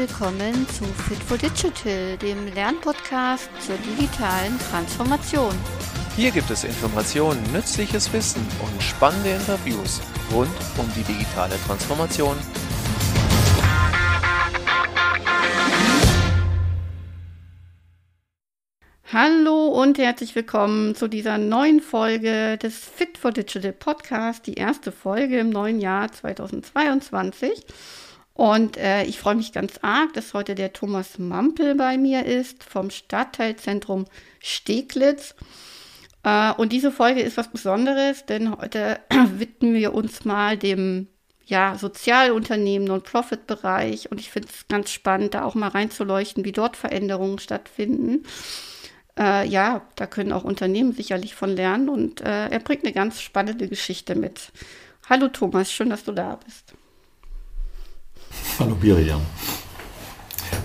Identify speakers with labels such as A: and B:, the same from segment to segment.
A: willkommen zu Fit for Digital, dem Lernpodcast zur digitalen Transformation.
B: Hier gibt es Informationen, nützliches Wissen und spannende Interviews rund um die digitale Transformation.
A: Hallo und herzlich willkommen zu dieser neuen Folge des Fit for Digital Podcast, die erste Folge im neuen Jahr 2022. Und äh, ich freue mich ganz arg, dass heute der Thomas Mampel bei mir ist vom Stadtteilzentrum Steglitz. Äh, und diese Folge ist was Besonderes, denn heute widmen wir uns mal dem ja, Sozialunternehmen, Non-Profit-Bereich. Und ich finde es ganz spannend, da auch mal reinzuleuchten, wie dort Veränderungen stattfinden. Äh, ja, da können auch Unternehmen sicherlich von lernen. Und äh, er bringt eine ganz spannende Geschichte mit. Hallo Thomas, schön, dass du da bist.
C: Hallo Miriam.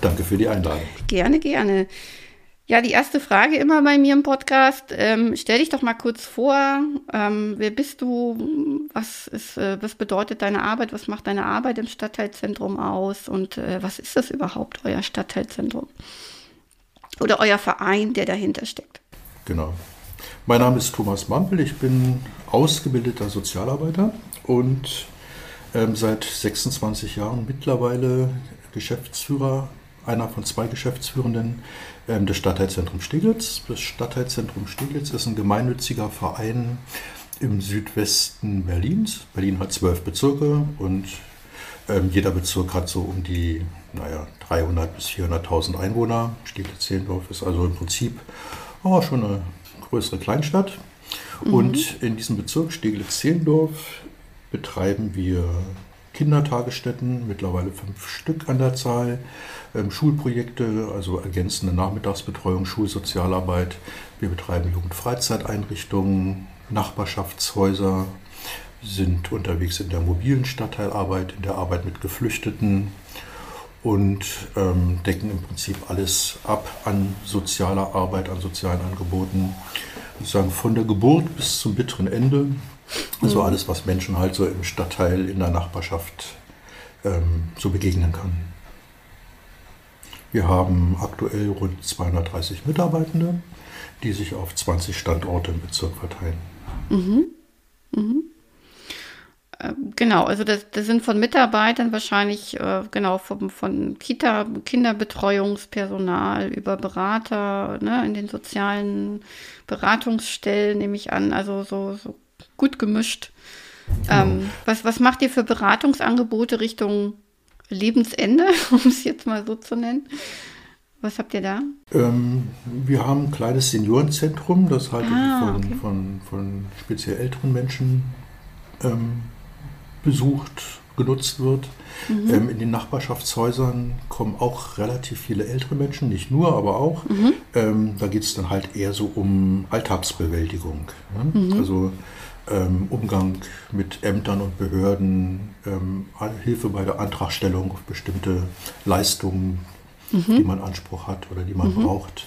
C: Danke für die Einladung.
A: Gerne, gerne. Ja, die erste Frage immer bei mir im Podcast. Ähm, stell dich doch mal kurz vor. Ähm, wer bist du? Was, ist, äh, was bedeutet deine Arbeit? Was macht deine Arbeit im Stadtteilzentrum aus? Und äh, was ist das überhaupt, euer Stadtteilzentrum? Oder euer Verein, der dahinter steckt?
C: Genau. Mein Name ist Thomas Mampel. Ich bin ausgebildeter Sozialarbeiter und ähm, seit 26 Jahren mittlerweile Geschäftsführer, einer von zwei Geschäftsführenden ähm, des Stadtteilzentrums Steglitz. Das Stadtteilzentrum Steglitz ist ein gemeinnütziger Verein im Südwesten Berlins. Berlin hat zwölf Bezirke und ähm, jeder Bezirk hat so um die naja, 300.000 bis 400.000 Einwohner. Steglitz-Zehlendorf ist also im Prinzip oh, schon eine größere Kleinstadt. Mhm. Und in diesem Bezirk Steglitz-Zehlendorf betreiben wir Kindertagesstätten, mittlerweile fünf Stück an der Zahl, ähm, Schulprojekte, also ergänzende Nachmittagsbetreuung, Schulsozialarbeit. Wir betreiben Jugendfreizeiteinrichtungen, Nachbarschaftshäuser, sind unterwegs in der mobilen Stadtteilarbeit, in der Arbeit mit Geflüchteten und ähm, decken im Prinzip alles ab an sozialer Arbeit, an sozialen Angeboten. Ich sagen, von der Geburt bis zum bitteren Ende also mhm. alles, was Menschen halt so im Stadtteil, in der Nachbarschaft ähm, so begegnen kann. Wir haben aktuell rund 230 Mitarbeitende, die sich auf 20 Standorte im Bezirk verteilen. Mhm.
A: Mhm. Ähm, genau, also das, das, sind von Mitarbeitern wahrscheinlich, äh, genau, vom, von Kita, Kinderbetreuungspersonal über Berater ne, in den sozialen Beratungsstellen, nehme ich an, also so, so gut gemischt. Genau. Ähm, was, was macht ihr für Beratungsangebote Richtung Lebensende, um es jetzt mal so zu nennen? Was habt ihr da?
C: Ähm, wir haben ein kleines Seniorenzentrum, das halt ah, von, okay. von, von speziell älteren Menschen ähm, besucht, genutzt wird. Mhm. Ähm, in den Nachbarschaftshäusern kommen auch relativ viele ältere Menschen, nicht nur, aber auch. Mhm. Ähm, da geht es dann halt eher so um Alltagsbewältigung. Ne? Mhm. Also ähm, Umgang mit Ämtern und Behörden, ähm, Hilfe bei der Antragstellung auf bestimmte Leistungen, mhm. die man Anspruch hat oder die man mhm. braucht.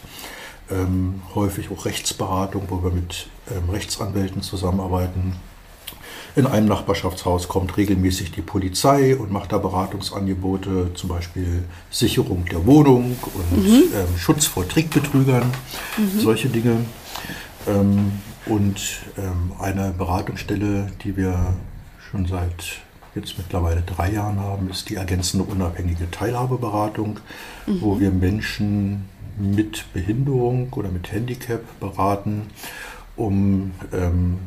C: Ähm, häufig auch Rechtsberatung, wo wir mit ähm, Rechtsanwälten zusammenarbeiten. In einem Nachbarschaftshaus kommt regelmäßig die Polizei und macht da Beratungsangebote, zum Beispiel Sicherung der Wohnung und mhm. Ähm, Schutz vor Trickbetrügern, mhm. solche Dinge. Ähm, und ähm, eine Beratungsstelle, die wir schon seit jetzt mittlerweile drei Jahren haben, ist die ergänzende unabhängige Teilhabeberatung, mhm. wo wir Menschen mit Behinderung oder mit Handicap beraten, um ähm,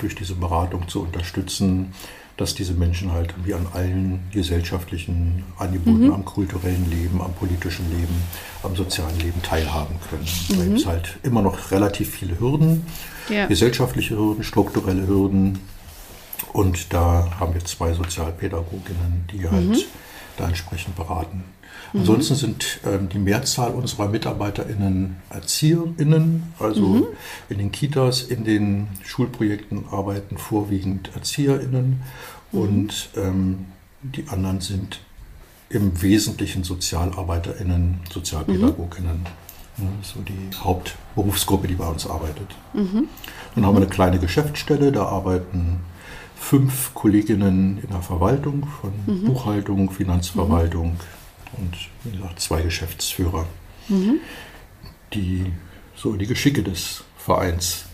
C: durch diese Beratung zu unterstützen, dass diese Menschen halt wie an allen gesellschaftlichen Angeboten, mhm. am kulturellen Leben, am politischen Leben, am sozialen Leben teilhaben können. Mhm. Da gibt es halt immer noch relativ viele Hürden, ja. gesellschaftliche Hürden, strukturelle Hürden. Und da haben wir zwei Sozialpädagoginnen, die halt mhm. Da entsprechend beraten. Mhm. Ansonsten sind ähm, die Mehrzahl unserer MitarbeiterInnen ErzieherInnen, also mhm. in den Kitas, in den Schulprojekten arbeiten vorwiegend ErzieherInnen mhm. und ähm, die anderen sind im Wesentlichen SozialarbeiterInnen, SozialpädagogInnen. Ja, so die Hauptberufsgruppe, die bei uns arbeitet. Mhm. Dann haben wir eine kleine Geschäftsstelle, da arbeiten fünf Kolleginnen in der Verwaltung von mhm. Buchhaltung, Finanzverwaltung, und wie gesagt zwei Geschäftsführer, mhm. die so die Geschicke des Vereins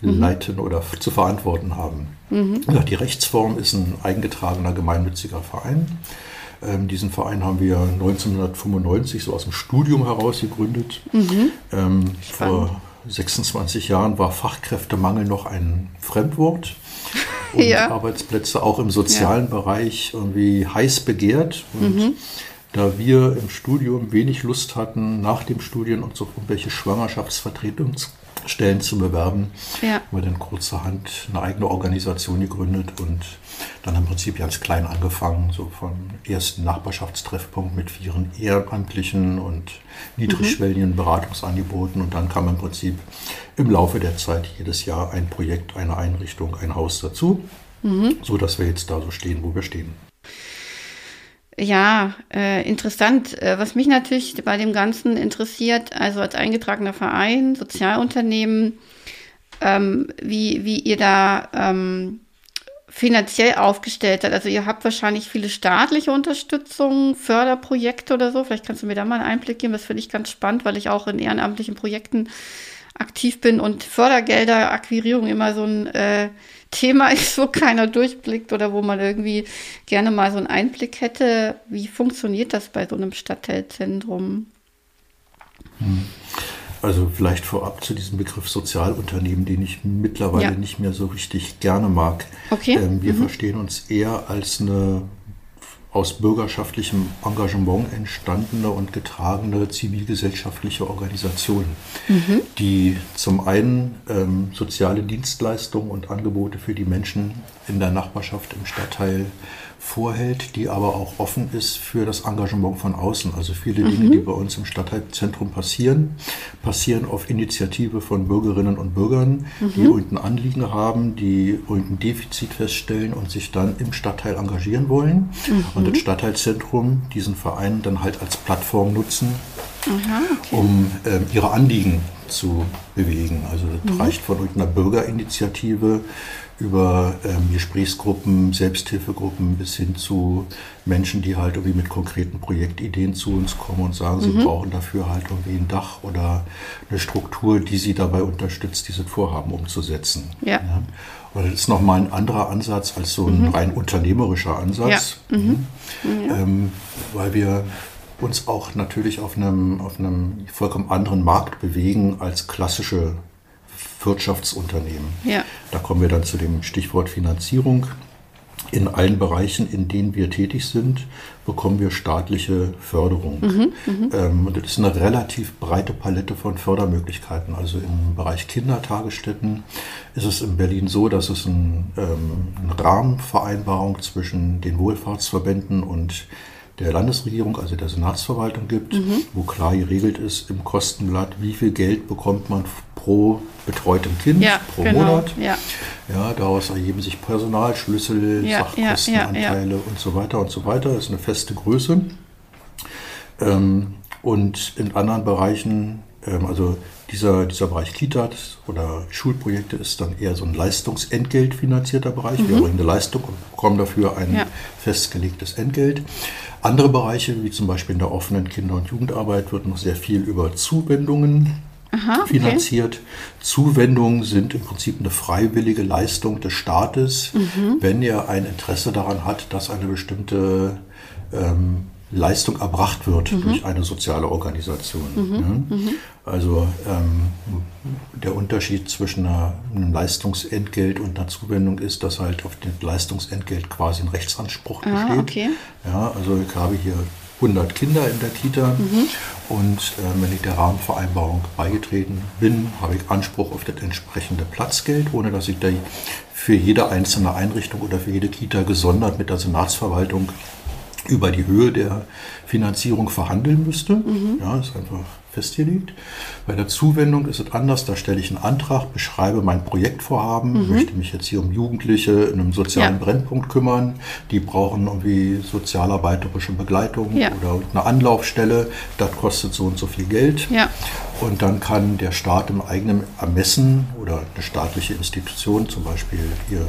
C: mhm. leiten oder zu verantworten haben. Mhm. Die Rechtsform ist ein eingetragener gemeinnütziger Verein. Ähm, diesen Verein haben wir 1995 so aus dem Studium heraus gegründet. Mhm. Ähm, vor 26 Jahren war Fachkräftemangel noch ein Fremdwort und ja. Arbeitsplätze auch im sozialen ja. Bereich irgendwie heiß begehrt. Und mhm. da wir im Studium wenig Lust hatten, nach dem Studium uns auf irgendwelche Schwangerschaftsvertretungs Stellen zu bewerben. Ja. Haben wir dann kurzerhand eine eigene Organisation gegründet und dann im Prinzip ganz klein angefangen, so vom ersten Nachbarschaftstreffpunkt mit vielen Ehrenamtlichen und niedrigschwelligen mhm. Beratungsangeboten und dann kam im Prinzip im Laufe der Zeit jedes Jahr ein Projekt, eine Einrichtung, ein Haus dazu, mhm. so dass wir jetzt da so stehen, wo wir stehen.
A: Ja, äh, interessant. Äh, was mich natürlich bei dem Ganzen interessiert, also als eingetragener Verein, Sozialunternehmen, ähm, wie, wie ihr da ähm, finanziell aufgestellt seid. Also ihr habt wahrscheinlich viele staatliche Unterstützung, Förderprojekte oder so. Vielleicht kannst du mir da mal einen Einblick geben. Das finde ich ganz spannend, weil ich auch in ehrenamtlichen Projekten aktiv bin und Fördergelder, Akquirierung immer so ein äh, Thema ist, wo keiner durchblickt oder wo man irgendwie gerne mal so einen Einblick hätte. Wie funktioniert das bei so einem Stadtteilzentrum?
C: Hm. Also vielleicht vorab zu diesem Begriff Sozialunternehmen, den ich mittlerweile ja. nicht mehr so richtig gerne mag. Okay. Ähm, wir mhm. verstehen uns eher als eine aus bürgerschaftlichem Engagement entstandene und getragene zivilgesellschaftliche Organisation, mhm. die zum einen ähm, soziale Dienstleistungen und Angebote für die Menschen in der Nachbarschaft im Stadtteil vorhält, die aber auch offen ist für das Engagement von außen. Also viele mhm. Dinge, die bei uns im Stadtteilzentrum passieren, passieren auf Initiative von Bürgerinnen und Bürgern, mhm. die irgendein Anliegen haben, die irgendein Defizit feststellen und sich dann im Stadtteil engagieren wollen. Mhm. Und das Stadtteilzentrum diesen Verein dann halt als Plattform nutzen, Aha, okay. um äh, ihre Anliegen zu bewegen. Also das mhm. reicht von irgendeiner Bürgerinitiative über ähm, Gesprächsgruppen, Selbsthilfegruppen bis hin zu Menschen, die halt irgendwie mit konkreten Projektideen zu uns kommen und sagen, sie mhm. brauchen dafür halt irgendwie ein Dach oder eine Struktur, die sie dabei unterstützt, dieses Vorhaben umzusetzen. Ja. ja. Und das ist nochmal ein anderer Ansatz als so ein mhm. rein unternehmerischer Ansatz, ja. Mhm. mhm. Ja. Ähm, weil wir uns auch natürlich auf einem, auf einem vollkommen anderen Markt bewegen als klassische Wirtschaftsunternehmen. Ja. Da kommen wir dann zu dem Stichwort Finanzierung. In allen Bereichen, in denen wir tätig sind, bekommen wir staatliche Förderung. Mhm, mhm. ähm, und das ist eine relativ breite Palette von Fördermöglichkeiten. Also im Bereich Kindertagesstätten ist es in Berlin so, dass es ein, ähm, eine Rahmenvereinbarung zwischen den Wohlfahrtsverbänden und der Landesregierung, also der Senatsverwaltung gibt, mhm. wo klar geregelt ist im Kostenblatt, wie viel Geld bekommt man pro betreutem Kind ja, pro genau, Monat. Ja. ja, daraus ergeben sich Personalschlüssel, ja, Sachkostenanteile und so weiter und so weiter. Das ist eine feste Größe. Ähm, und in anderen Bereichen, also dieser, dieser Bereich Kitas oder Schulprojekte ist dann eher so ein Leistungsentgelt finanzierter Bereich. Mhm. Wir bringen eine Leistung und bekommen dafür ein ja. festgelegtes Entgelt. Andere Bereiche, wie zum Beispiel in der offenen Kinder- und Jugendarbeit, wird noch sehr viel über Zuwendungen Aha, okay. finanziert. Zuwendungen sind im Prinzip eine freiwillige Leistung des Staates, mhm. wenn er ein Interesse daran hat, dass eine bestimmte ähm, Leistung erbracht wird mhm. durch eine soziale Organisation. Mhm. Ja? Mhm. Also ähm, der Unterschied zwischen einer, einem Leistungsentgelt und einer Zuwendung ist, dass halt auf dem Leistungsentgelt quasi ein Rechtsanspruch ah, besteht. Okay. Ja, also ich habe hier 100 Kinder in der Kita mhm. und äh, wenn ich der Rahmenvereinbarung beigetreten bin, habe ich Anspruch auf das entsprechende Platzgeld, ohne dass ich da für jede einzelne Einrichtung oder für jede Kita gesondert mit der Senatsverwaltung über die Höhe der Finanzierung verhandeln müsste. Mhm. Ja, ist einfach festgelegt. Bei der Zuwendung ist es anders. Da stelle ich einen Antrag, beschreibe mein Projektvorhaben, mhm. möchte mich jetzt hier um Jugendliche in einem sozialen ja. Brennpunkt kümmern. Die brauchen irgendwie sozialarbeiterische Begleitung ja. oder eine Anlaufstelle. Das kostet so und so viel Geld. Ja. Und dann kann der Staat im eigenen Ermessen oder eine staatliche Institution, zum Beispiel hier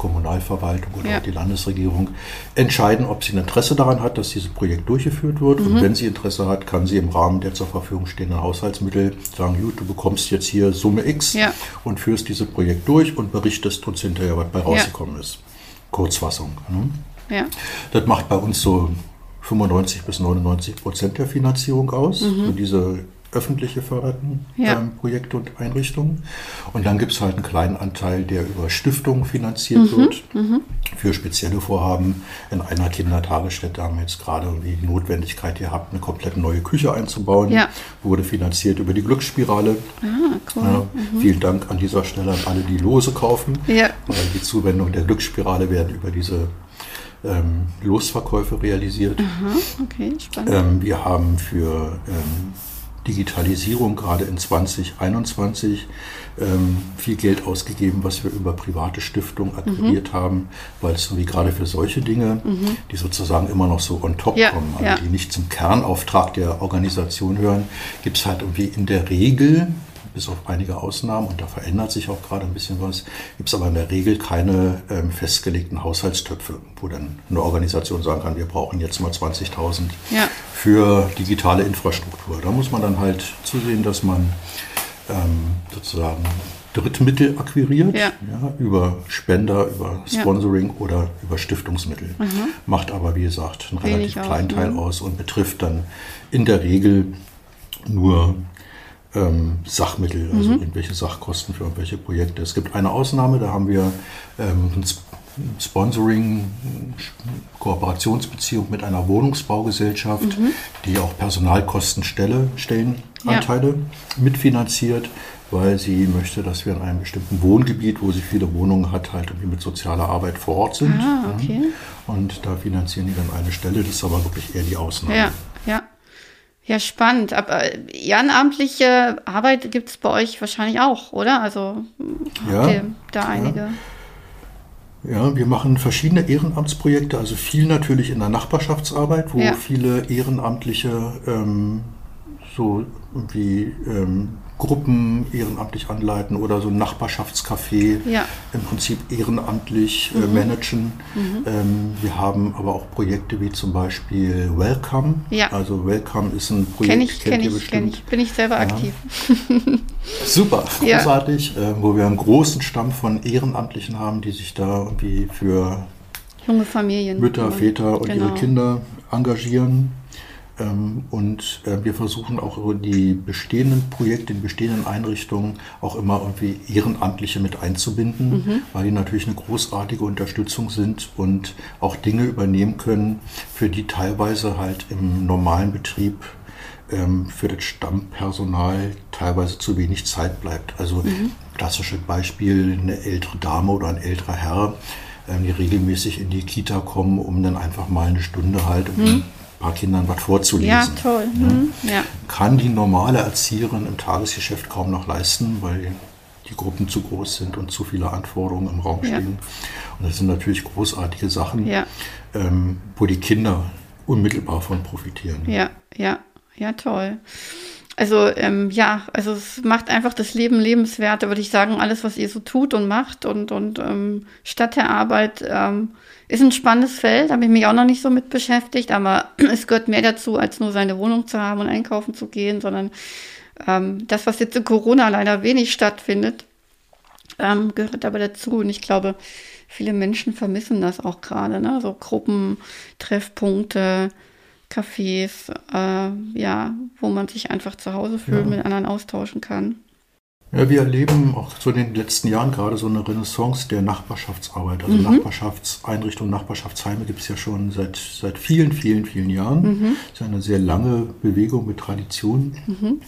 C: Kommunalverwaltung oder ja. die Landesregierung entscheiden, ob sie ein Interesse daran hat, dass dieses Projekt durchgeführt wird. Mhm. Und wenn sie Interesse hat, kann sie im Rahmen der zur Verfügung stehenden Haushaltsmittel sagen, gut, du bekommst jetzt hier Summe X ja. und führst dieses Projekt durch und berichtest uns hinterher, was bei rausgekommen ja. ist. Kurzfassung. Ne? Das macht bei uns so 95 bis 99 Prozent der Finanzierung aus, mhm. für diese öffentliche förderten ja. ähm, Projekte und Einrichtungen. Und dann gibt es halt einen kleinen Anteil, der über Stiftungen finanziert mhm. wird mhm. für spezielle Vorhaben. In einer Kindertagesstätte haben wir jetzt gerade die Notwendigkeit gehabt, eine komplett neue Küche einzubauen. Ja. Wurde finanziert über die Glücksspirale. Ah, cool. Ja, mhm. Vielen Dank an dieser Stelle an alle, die Lose kaufen. Weil die Zuwendung der Glücksspirale werden über diese ähm, Losverkäufe realisiert. Aha, okay, spannend. Ähm, wir haben für ähm, Digitalisierung gerade in 2021 ähm, viel Geld ausgegeben, was wir über private Stiftungen akquiriert mhm. haben, weil es wie gerade für solche Dinge, mhm. die sozusagen immer noch so on top ja, kommen, also ja. die nicht zum Kernauftrag der Organisation hören, gibt es halt irgendwie in der Regel bis auf einige Ausnahmen, und da verändert sich auch gerade ein bisschen was, gibt es aber in der Regel keine ähm, festgelegten Haushaltstöpfe, wo dann eine Organisation sagen kann, wir brauchen jetzt mal 20.000 ja. für digitale Infrastruktur. Da muss man dann halt zusehen, dass man ähm, sozusagen Drittmittel akquiriert, ja. Ja, über Spender, über Sponsoring ja. oder über Stiftungsmittel. Mhm. Macht aber, wie gesagt, einen Wenig relativ kleinen Teil mhm. aus und betrifft dann in der Regel nur ähm, Sachmittel, also mhm. irgendwelche Sachkosten für irgendwelche Projekte. Es gibt eine Ausnahme, da haben wir ähm, ein Sponsoring, Kooperationsbeziehung mit einer Wohnungsbaugesellschaft, mhm. die auch Personalkostenstelle, Stellenanteile ja. mitfinanziert, weil sie möchte, dass wir in einem bestimmten Wohngebiet, wo sie viele Wohnungen hat, halt irgendwie mit sozialer Arbeit vor Ort sind. Ah, okay. Und da finanzieren die dann eine Stelle, das ist aber wirklich eher die Ausnahme.
A: Ja, ja. Ja, spannend. Aber ehrenamtliche Arbeit gibt es bei euch wahrscheinlich auch, oder? Also
C: ja, habt ihr da einige? Ja. ja. wir machen verschiedene Ehrenamtsprojekte, also viel natürlich in der Nachbarschaftsarbeit, wo ja. viele Ehrenamtliche ähm, so wie ähm, Gruppen ehrenamtlich anleiten oder so ein Nachbarschaftscafé ja. im Prinzip ehrenamtlich äh, mhm. managen. Mhm. Ähm, wir haben aber auch Projekte wie zum Beispiel Welcome. Ja. Also Welcome ist ein Projekt,
A: kenn ich, kennt kenn ich, kenn ich. Bin ich selber ja. aktiv.
C: Super, großartig, äh, wo wir einen großen Stamm von Ehrenamtlichen haben, die sich da irgendwie für
A: junge Familien,
C: Mütter, Väter und genau. ihre Kinder engagieren. Ähm, und äh, wir versuchen auch über die bestehenden Projekte, die bestehenden Einrichtungen auch immer irgendwie Ehrenamtliche mit einzubinden, mhm. weil die natürlich eine großartige Unterstützung sind und auch Dinge übernehmen können, für die teilweise halt im normalen Betrieb ähm, für das Stammpersonal teilweise zu wenig Zeit bleibt. Also mhm. klassisches Beispiel, eine ältere Dame oder ein älterer Herr, ähm, die regelmäßig in die Kita kommen, um dann einfach mal eine Stunde halt mhm paar Kindern was vorzulesen. Ja, toll. Mhm. Ja. Kann die normale Erzieherin im Tagesgeschäft kaum noch leisten, weil die Gruppen zu groß sind und zu viele Anforderungen im Raum stehen. Ja. Und das sind natürlich großartige Sachen, ja. ähm, wo die Kinder unmittelbar von profitieren.
A: Ja, ja, ja, toll. Also ähm, ja, also es macht einfach das Leben lebenswerter, würde ich sagen, alles, was ihr so tut und macht und, und ähm, statt der Arbeit ähm, ist ein spannendes Feld, habe ich mich auch noch nicht so mit beschäftigt, aber es gehört mehr dazu, als nur seine Wohnung zu haben und einkaufen zu gehen, sondern ähm, das, was jetzt in Corona leider wenig stattfindet, ähm, gehört aber dazu. Und ich glaube, viele Menschen vermissen das auch gerade, ne? So Gruppen, Treffpunkte, Cafés, äh, ja, wo man sich einfach zu Hause fühlt, ja. mit anderen austauschen kann.
C: Ja, wir erleben auch so in den letzten Jahren gerade so eine Renaissance der Nachbarschaftsarbeit. Also mhm. Nachbarschaftseinrichtungen, Nachbarschaftsheime gibt es ja schon seit, seit vielen, vielen, vielen Jahren. Mhm. Das ist eine sehr lange Bewegung mit Tradition. Mhm.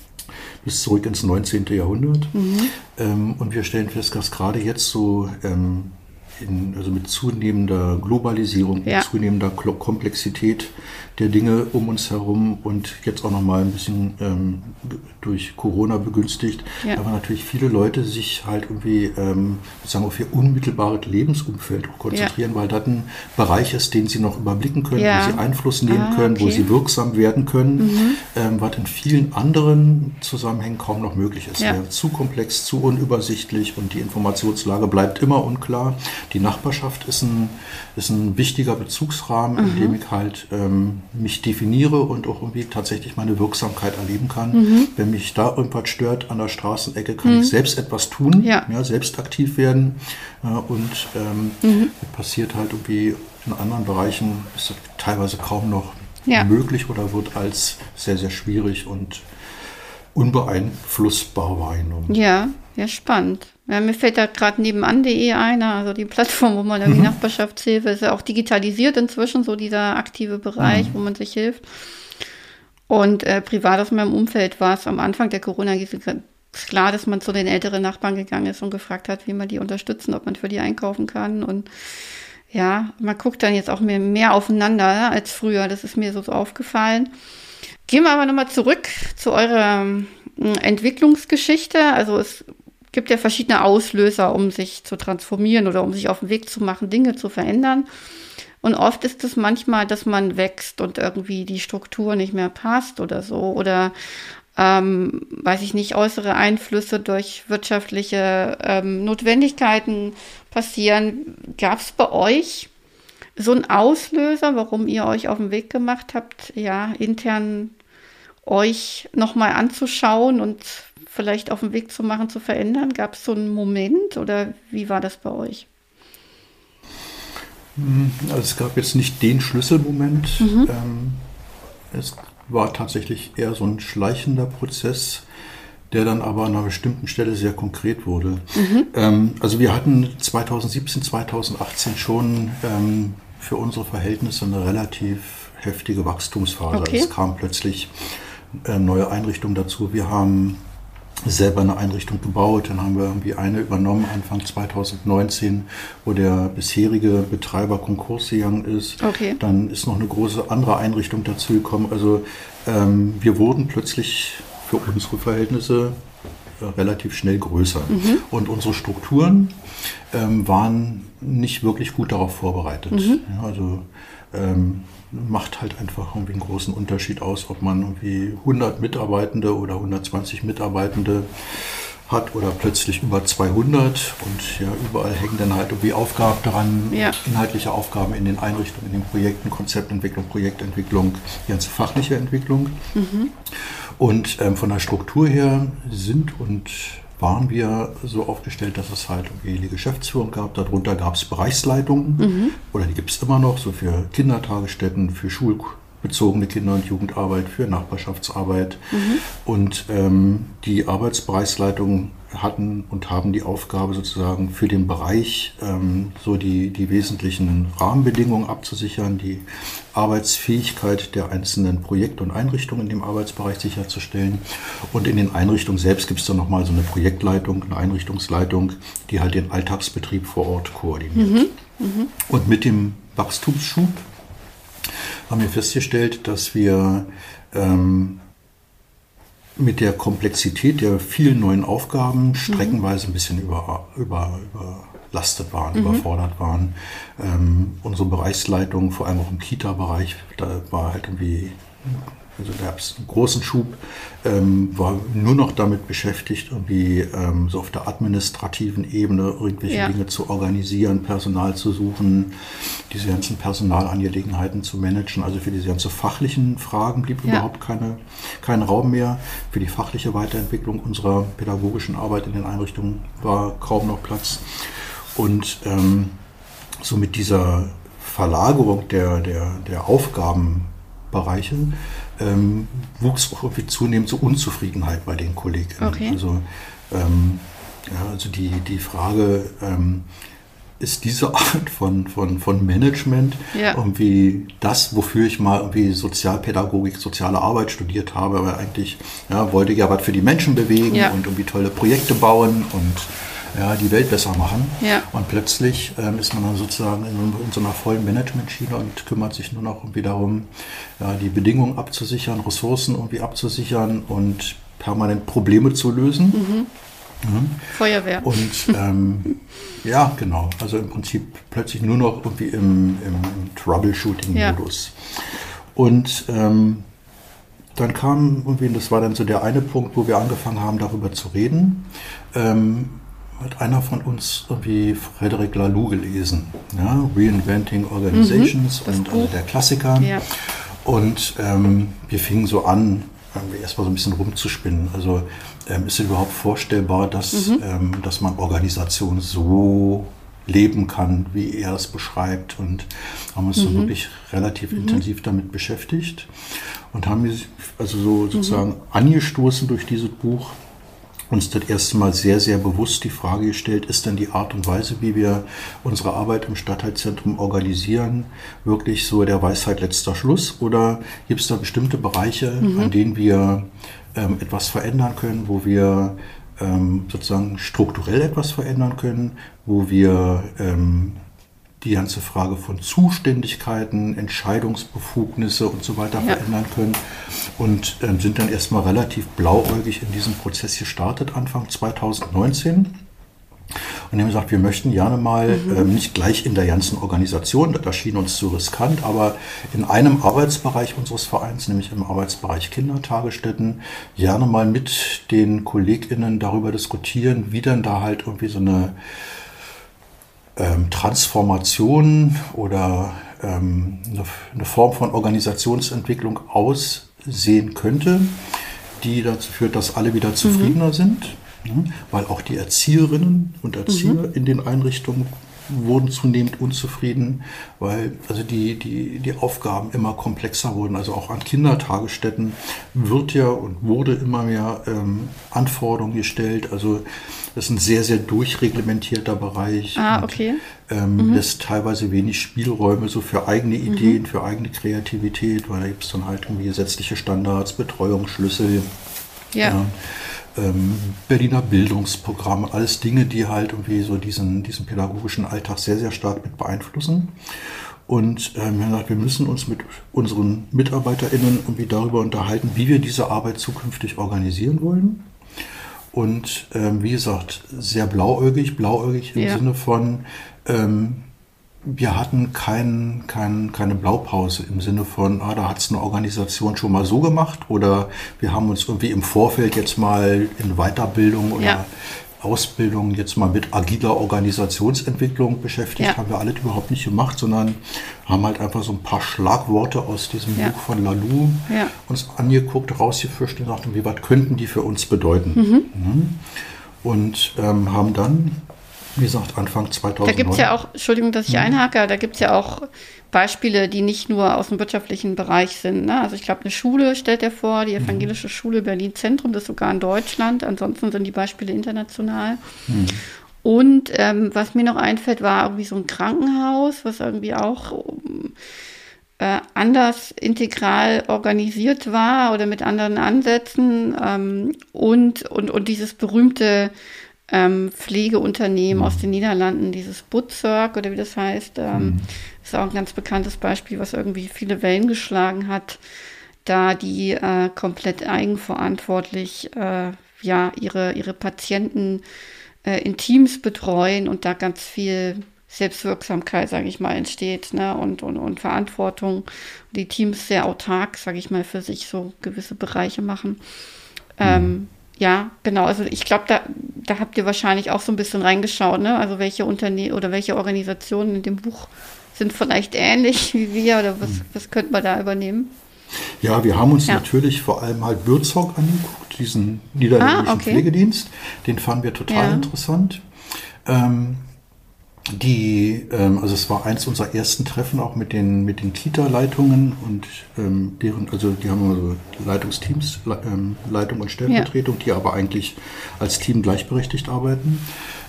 C: Bis zurück ins 19. Jahrhundert. Mhm. Ähm, und wir stellen fest, dass gerade jetzt so ähm, in, also mit zunehmender Globalisierung, ja. mit zunehmender Komplexität der Dinge um uns herum und jetzt auch noch mal ein bisschen ähm, durch Corona begünstigt, ja. aber natürlich viele Leute sich halt irgendwie ähm, sozusagen auf ihr unmittelbares Lebensumfeld konzentrieren, ja. weil das ein Bereich ist, den sie noch überblicken können, ja. wo sie Einfluss nehmen ah, können, okay. wo sie wirksam werden können, mhm. ähm, was in vielen anderen Zusammenhängen kaum noch möglich ist. Ja. Zu komplex, zu unübersichtlich und die Informationslage bleibt immer unklar. die Nachbarschaft ist ein, ist ein wichtiger Bezugsrahmen, mhm. in dem ich halt ähm, mich definiere und auch irgendwie tatsächlich meine Wirksamkeit erleben kann. Mhm. Wenn mich da irgendwas stört an der Straßenecke, kann mhm. ich selbst etwas tun, ja. ja selbst aktiv werden. Äh, und ähm, mhm. passiert halt irgendwie in anderen Bereichen, ist teilweise kaum noch ja. möglich oder wird als sehr, sehr schwierig und unbeeinflussbar wahrgenommen.
A: Ja, ja, spannend. Ja, mir fällt da gerade nebenan.de ein, also die Plattform, wo man irgendwie mhm. Nachbarschaftshilfe ist ja auch digitalisiert inzwischen, so dieser aktive Bereich, mhm. wo man sich hilft. Und äh, privat aus meinem Umfeld war es am Anfang der Corona-Krise klar, dass man zu den älteren Nachbarn gegangen ist und gefragt hat, wie man die unterstützen, ob man für die einkaufen kann. Und ja, man guckt dann jetzt auch mehr, mehr aufeinander als früher. Das ist mir so, aufgefallen. Gehen wir aber nochmal zurück zu eurer ähm, Entwicklungsgeschichte. Also es gibt ja verschiedene Auslöser, um sich zu transformieren oder um sich auf den Weg zu machen, Dinge zu verändern. Und oft ist es manchmal, dass man wächst und irgendwie die Struktur nicht mehr passt oder so. Oder ähm, weiß ich nicht, äußere Einflüsse durch wirtschaftliche ähm, Notwendigkeiten passieren. Gab es bei euch so einen Auslöser, warum ihr euch auf den Weg gemacht habt, ja, intern euch nochmal anzuschauen und vielleicht auf den Weg zu machen, zu verändern? Gab es so einen Moment oder wie war das bei euch?
C: Hm, also es gab jetzt nicht den Schlüsselmoment. Mhm. Ähm, es war tatsächlich eher so ein schleichender Prozess, der dann aber an einer bestimmten Stelle sehr konkret wurde. Mhm. Ähm, also wir hatten 2017, 2018 schon ähm, für unsere Verhältnisse eine relativ heftige Wachstumsphase. Okay. Es kam plötzlich äh, neue Einrichtungen dazu. Wir haben selber eine Einrichtung gebaut. Dann haben wir irgendwie eine übernommen Anfang 2019, wo der bisherige Betreiber Konkurs gegangen ist. Okay. Dann ist noch eine große andere Einrichtung dazu gekommen. Also ähm, wir wurden plötzlich für unsere Verhältnisse äh, relativ schnell größer. Mhm. Und unsere Strukturen ähm, waren nicht wirklich gut darauf vorbereitet. Mhm. Ja, also ähm, macht halt einfach irgendwie einen großen Unterschied aus, ob man irgendwie 100 Mitarbeitende oder 120 Mitarbeitende hat oder plötzlich über 200 und ja, überall hängen dann halt irgendwie Aufgaben dran, ja. inhaltliche Aufgaben in den Einrichtungen, in den Projekten, Konzeptentwicklung, Projektentwicklung, die ganze fachliche Entwicklung. Mhm. Und ähm, von der Struktur her sind und waren wir so aufgestellt, dass es halt irgendwie die Geschäftsführung gab. Darunter gab es Bereichsleitungen mhm. oder die gibt es immer noch, so für Kindertagesstätten, für schulbezogene Kinder- und Jugendarbeit, für Nachbarschaftsarbeit. Mhm. Und ähm, die Arbeitsbereichsleitungen hatten und haben die Aufgabe sozusagen für den Bereich ähm, so die, die wesentlichen Rahmenbedingungen abzusichern, die Arbeitsfähigkeit der einzelnen Projekte und Einrichtungen in dem Arbeitsbereich sicherzustellen. Und in den Einrichtungen selbst gibt es dann nochmal so eine Projektleitung, eine Einrichtungsleitung, die halt den Alltagsbetrieb vor Ort koordiniert. Mhm. Mhm. Und mit dem Wachstumsschub haben wir festgestellt, dass wir ähm, mit der Komplexität der vielen neuen Aufgaben mhm. streckenweise ein bisschen über, über, überlastet waren, mhm. überfordert waren. Ähm, unsere Bereichsleitung, vor allem auch im Kita-Bereich, da war halt irgendwie also gab es einen großen Schub, ähm, war nur noch damit beschäftigt, irgendwie ähm, so auf der administrativen Ebene irgendwelche ja. Dinge zu organisieren, Personal zu suchen, diese ganzen Personalangelegenheiten zu managen. Also für diese ganzen fachlichen Fragen blieb ja. überhaupt keine, kein Raum mehr. Für die fachliche Weiterentwicklung unserer pädagogischen Arbeit in den Einrichtungen war kaum noch Platz. Und ähm, so mit dieser Verlagerung der, der, der Aufgabenbereiche ähm, wuchs auch irgendwie zunehmend so Unzufriedenheit bei den Kollegen. Okay. Also, ähm, ja, also die, die Frage, ähm, ist diese Art von, von, von Management ja. irgendwie das, wofür ich mal irgendwie Sozialpädagogik, soziale Arbeit studiert habe, aber eigentlich ja, wollte ich ja was für die Menschen bewegen ja. und irgendwie tolle Projekte bauen und ja, die Welt besser machen. Ja. Und plötzlich ähm, ist man dann sozusagen in, in so einer vollen Management-Schiene und kümmert sich nur noch irgendwie darum, ja, die Bedingungen abzusichern, Ressourcen irgendwie abzusichern und permanent Probleme zu lösen. Mhm.
A: Mhm. Feuerwehr.
C: Und ähm, ja, genau. Also im Prinzip plötzlich nur noch irgendwie im, im Troubleshooting-Modus. Ja. Und ähm, dann kam irgendwie, das war dann so der eine Punkt, wo wir angefangen haben, darüber zu reden. Ähm, hat einer von uns irgendwie Frederic Laloux gelesen. Ja? Reinventing Organizations mhm, und also der Klassiker. Ja. Und ähm, wir fingen so an, erstmal so ein bisschen rumzuspinnen. Also ähm, ist es überhaupt vorstellbar, dass, mhm. ähm, dass man Organisationen so leben kann, wie er es beschreibt. Und haben uns mhm. so wirklich relativ mhm. intensiv damit beschäftigt und haben also so sozusagen mhm. angestoßen durch dieses Buch uns das erste Mal sehr, sehr bewusst die Frage gestellt, ist denn die Art und Weise, wie wir unsere Arbeit im Stadtteilzentrum organisieren, wirklich so der Weisheit letzter Schluss? Oder gibt es da bestimmte Bereiche, mhm. an denen wir ähm, etwas verändern können, wo wir ähm, sozusagen strukturell etwas verändern können, wo wir ähm, die ganze Frage von Zuständigkeiten, Entscheidungsbefugnisse und so weiter ja. verändern können und äh, sind dann erstmal relativ blauäugig in diesem Prozess gestartet, Anfang 2019. Und haben gesagt, wir möchten gerne mal, mhm. ähm, nicht gleich in der ganzen Organisation, das erschien uns zu riskant, aber in einem Arbeitsbereich unseres Vereins, nämlich im Arbeitsbereich Kindertagesstätten, gerne mal mit den KollegInnen darüber diskutieren, wie denn da halt irgendwie so eine ähm, Transformation oder ähm, eine, eine, Form von Organisationsentwicklung aussehen könnte, die dazu führt, dass alle wieder zufriedener mhm. sind, ne? weil auch die Erzieherinnen und Erzieher mhm. in den Einrichtungen wurden zunehmend unzufrieden, weil also die, die, die Aufgaben immer komplexer wurden. Also auch an Kindertagesstätten wird ja und wurde immer mehr ähm, Anforderungen gestellt. Also das ist ein sehr, sehr durchreglementierter Bereich.
A: Ah, okay.
C: Und, ähm, mhm. lässt teilweise wenig Spielräume so für eigene mhm. Ideen, mhm. für eigene Kreativität, weil da gibt es dann halt irgendwie gesetzliche Standards, Betreuungsschlüssel. ja. ja Berliner Bildungsprogramm, alles Dinge, die halt irgendwie so diesen, diesen pädagogischen Alltag sehr, sehr stark mit beeinflussen. Und ähm, wir haben gesagt, wir müssen uns mit unseren MitarbeiterInnen irgendwie darüber unterhalten, wie wir diese Arbeit zukünftig organisieren wollen. Und ähm, wie gesagt, sehr blauäugig, blauäugig im ja. Sinne von, ähm, wir hatten kein, kein, keine Blaupause im Sinne von, ah, da hat es eine Organisation schon mal so gemacht oder wir haben uns irgendwie im Vorfeld jetzt mal in Weiterbildung oder ja. Ausbildung jetzt mal mit agiler Organisationsentwicklung beschäftigt. Ja. Haben wir alles überhaupt nicht gemacht, sondern haben halt einfach so ein paar Schlagworte aus diesem ja. Buch von Lalou uns angeguckt, rausgefischt und gesagt, wie was könnten die für uns bedeuten. Mhm. mhm. Und ähm, haben dann wie gesagt, Anfang 2009.
A: Da gibt es ja auch, Entschuldigung, dass ich mhm. einhake, da gibt es ja auch Beispiele, die nicht nur aus dem wirtschaftlichen Bereich sind. Ne? Also ich glaube, eine Schule stellt er vor, die mhm. evangelische mhm. Schule Berlin Zentrum, das ist sogar in Deutschland. Ansonsten sind die Beispiele international. Mhm. Und ähm, was mir noch einfällt, war irgendwie so ein Krankenhaus, was irgendwie auch äh, anders integral organisiert war oder mit anderen Ansätzen. Ähm, und, und, und dieses berühmte ähm, Pflegeunternehmen mhm. aus den Niederlanden, dieses Butzerk oder wie das heißt, ähm, mhm. ist auch ein ganz bekanntes Beispiel, was irgendwie viele Wellen geschlagen hat, da die äh, komplett eigenverantwortlich äh, ja, ihre, ihre Patienten äh, in Teams betreuen und da ganz viel Selbstwirksamkeit, sage ich mal, entsteht ne? und, und, und Verantwortung. Die Teams sehr autark, sage ich mal, für sich so gewisse Bereiche machen. Mhm. Ähm, ja, genau. Also ich glaube, da, da habt ihr wahrscheinlich auch so ein bisschen reingeschaut, ne? Also welche Unternehmen oder welche Organisationen in dem Buch sind vielleicht ähnlich wie wir oder was, hm. was könnte man da übernehmen?
C: Ja, wir haben uns ja. natürlich vor allem halt Würzog angeguckt, diesen niederländischen ah, okay. Pflegedienst. Den fanden wir total ja. interessant. Ähm, die, ähm, also es war eins unserer ersten Treffen auch mit den, mit den Kita-Leitungen und ähm, deren, also die haben also Leitungsteams, ähm, Leitung und Stellvertretung, ja. die aber eigentlich als Team gleichberechtigt arbeiten.